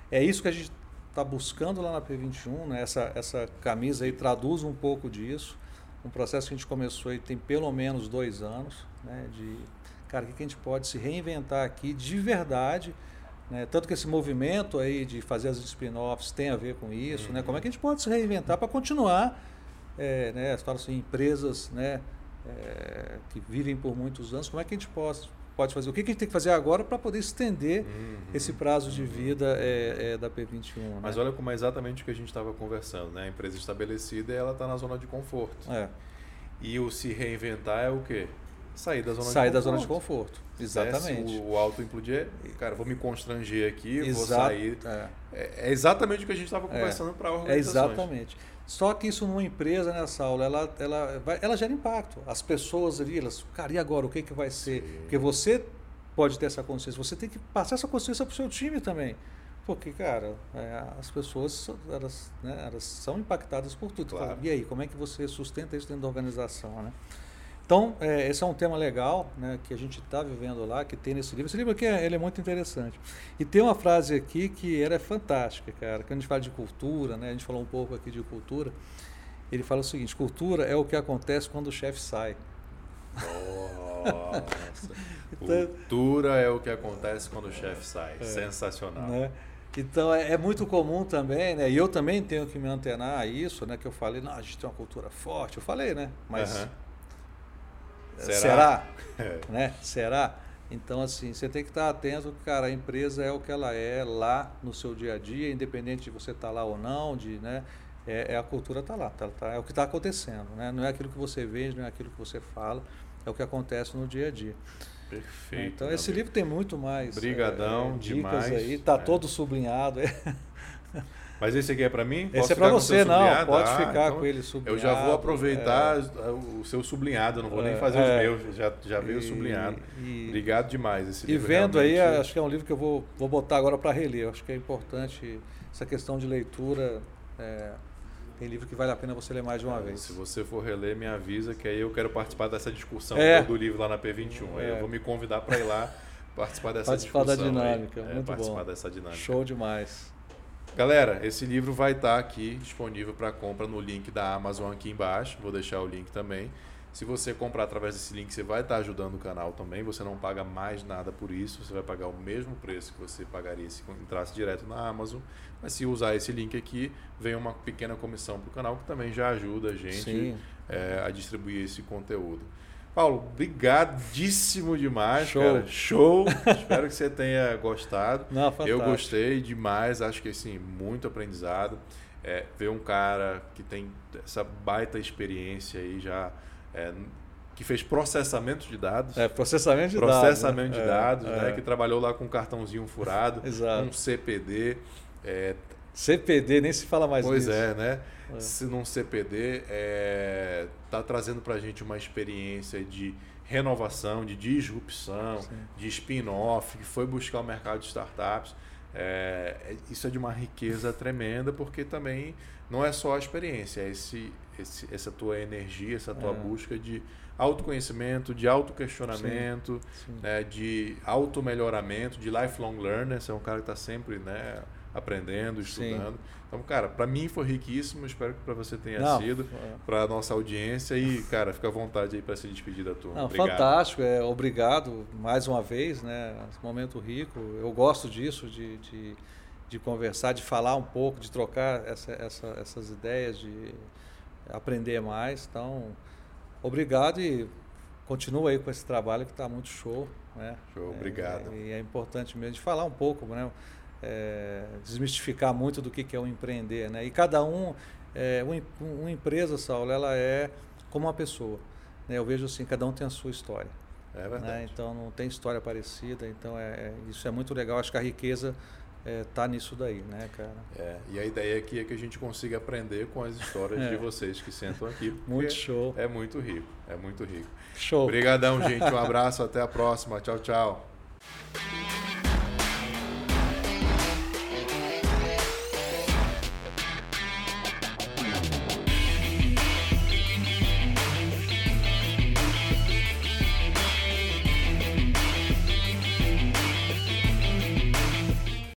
é isso que a gente está buscando lá na P21, né? Essa essa camisa aí traduz um pouco disso. Um processo que a gente começou aí tem pelo menos dois anos, né? De cara, o que a gente pode se reinventar aqui de verdade né? Tanto que esse movimento aí de fazer as spin-offs tem a ver com isso. Uhum. Né? Como é que a gente pode se reinventar para continuar, é, né? Falo assim, empresas né? É, que vivem por muitos anos, como é que a gente pode, pode fazer? O que, que a gente tem que fazer agora para poder estender uhum. esse prazo de vida é, é da P21? Né? Mas olha como é exatamente o que a gente estava conversando. Né? A empresa estabelecida ela está na zona de conforto. É. E o se reinventar é o quê? Sair da zona Sair de conforto. da zona de conforto. Exatamente. O, o auto-implodir, cara, vou me constranger aqui, vou sair. É. é. é. exatamente o que a gente estava é. conversando é. para a organização. É exatamente. Só que isso numa empresa, né, Saulo, ela, ela, vai, ela gera impacto. As pessoas ali, elas, cara, e agora? O que, que vai ser? Sim. Porque você pode ter essa consciência, você tem que passar essa consciência para o seu time também. Porque, cara, é, as pessoas elas, né, elas são impactadas por tudo. Claro. e aí, como é que você sustenta isso dentro da organização, né? Então, é, esse é um tema legal né, que a gente está vivendo lá, que tem nesse livro. Esse livro aqui é, ele é muito interessante. E tem uma frase aqui que era é fantástica, cara. Quando a gente fala de cultura, né, a gente falou um pouco aqui de cultura, ele fala o seguinte: cultura é o que acontece quando o chefe sai. Nossa. *laughs* então, cultura é o que acontece quando o chefe sai. É, Sensacional. Né? Então é, é, muito comum também, né? E eu também tenho que me antenar a isso, né? Que eu falei, não, a gente tem uma cultura forte. Eu falei, né? Mas uhum Será? Será? *laughs* É. Né? Será? Então, assim, você tem que estar atento cara, a empresa é o que ela é lá no seu dia a dia, independente de você estar tá lá ou não, de, né? É, é a cultura está lá, tá, tá, é o que está acontecendo, né? Não é aquilo que você vende, não é aquilo que você fala, é o que acontece no dia a dia. Perfeito. Então, esse livro tem muito mais. Brigadão, é, dicas demais. aí, tá é. todo sublinhado. *laughs* Mas esse aqui é para mim? Posso esse é para você, não. Pode ah, ficar então com ele sublinhado. Eu já vou aproveitar é. o seu sublinhado, não vou nem é, fazer é, os meus, já, já veio e, sublinhado. E, Obrigado demais. Esse e vendo aí, acho que é um livro que eu vou, vou botar agora para reler. Acho que é importante essa questão de leitura. É, tem livro que vale a pena você ler mais de uma vez. Se você for reler, me avisa que aí eu quero participar dessa discussão é. do livro lá na P21. Aí eu vou me convidar para ir lá participar dessa participar discussão. Participar da dinâmica, aí. muito participar bom. dessa dinâmica. Show demais. Galera, esse livro vai estar tá aqui disponível para compra no link da Amazon aqui embaixo. Vou deixar o link também. Se você comprar através desse link, você vai estar tá ajudando o canal também. Você não paga mais nada por isso. Você vai pagar o mesmo preço que você pagaria se entrasse direto na Amazon. Mas se usar esse link aqui, vem uma pequena comissão para o canal que também já ajuda a gente é, a distribuir esse conteúdo. Paulo, brigadíssimo demais, Show. cara. Show. *laughs* Espero que você tenha gostado. Não, Eu gostei demais, acho que assim, muito aprendizado. É, ver um cara que tem essa baita experiência aí já é, que fez processamento de dados. É, processamento de processamento dados. Processamento de dados, né? né? Que trabalhou lá com um cartãozinho furado, *laughs* um CPD. É, CPD, nem se fala mais pois nisso. Pois é, né? É. Se num CPD está é, tá trazendo para a gente uma experiência de renovação, de disrupção, Sim. de spin-off, que foi buscar o mercado de startups. É, é, isso é de uma riqueza tremenda, porque também não é só a experiência, é esse, esse, essa tua energia, essa tua é. busca de autoconhecimento, de autoquestionamento, né, de auto-melhoramento, de lifelong learner. Você é um cara que está sempre né, aprendendo, estudando. Sim. Então, cara, para mim foi riquíssimo, espero que para você tenha Não, sido, para a nossa audiência e, cara, fica à vontade aí para se despedir da turma. Não, obrigado. Fantástico, é, obrigado mais uma vez, né? Momento rico, eu gosto disso, de, de, de conversar, de falar um pouco, de trocar essa, essa, essas ideias, de aprender mais. Então, obrigado e continua aí com esse trabalho que está muito show. Né? Show, obrigado. É, e é importante mesmo de falar um pouco, né? É, desmistificar muito do que, que é o empreender. Né? E cada um, é, um, uma empresa, Saulo, ela é como uma pessoa. Né? Eu vejo assim, cada um tem a sua história. É verdade. Né? Então não tem história parecida, então é, é isso é muito legal. Acho que a riqueza é, tá nisso daí, né, cara? É, e a ideia aqui é que a gente consiga aprender com as histórias *laughs* é. de vocês que sentam aqui. *laughs* Muito show. É muito rico, é muito rico. Show. Obrigadão, gente. Um abraço, até a próxima. Tchau, tchau.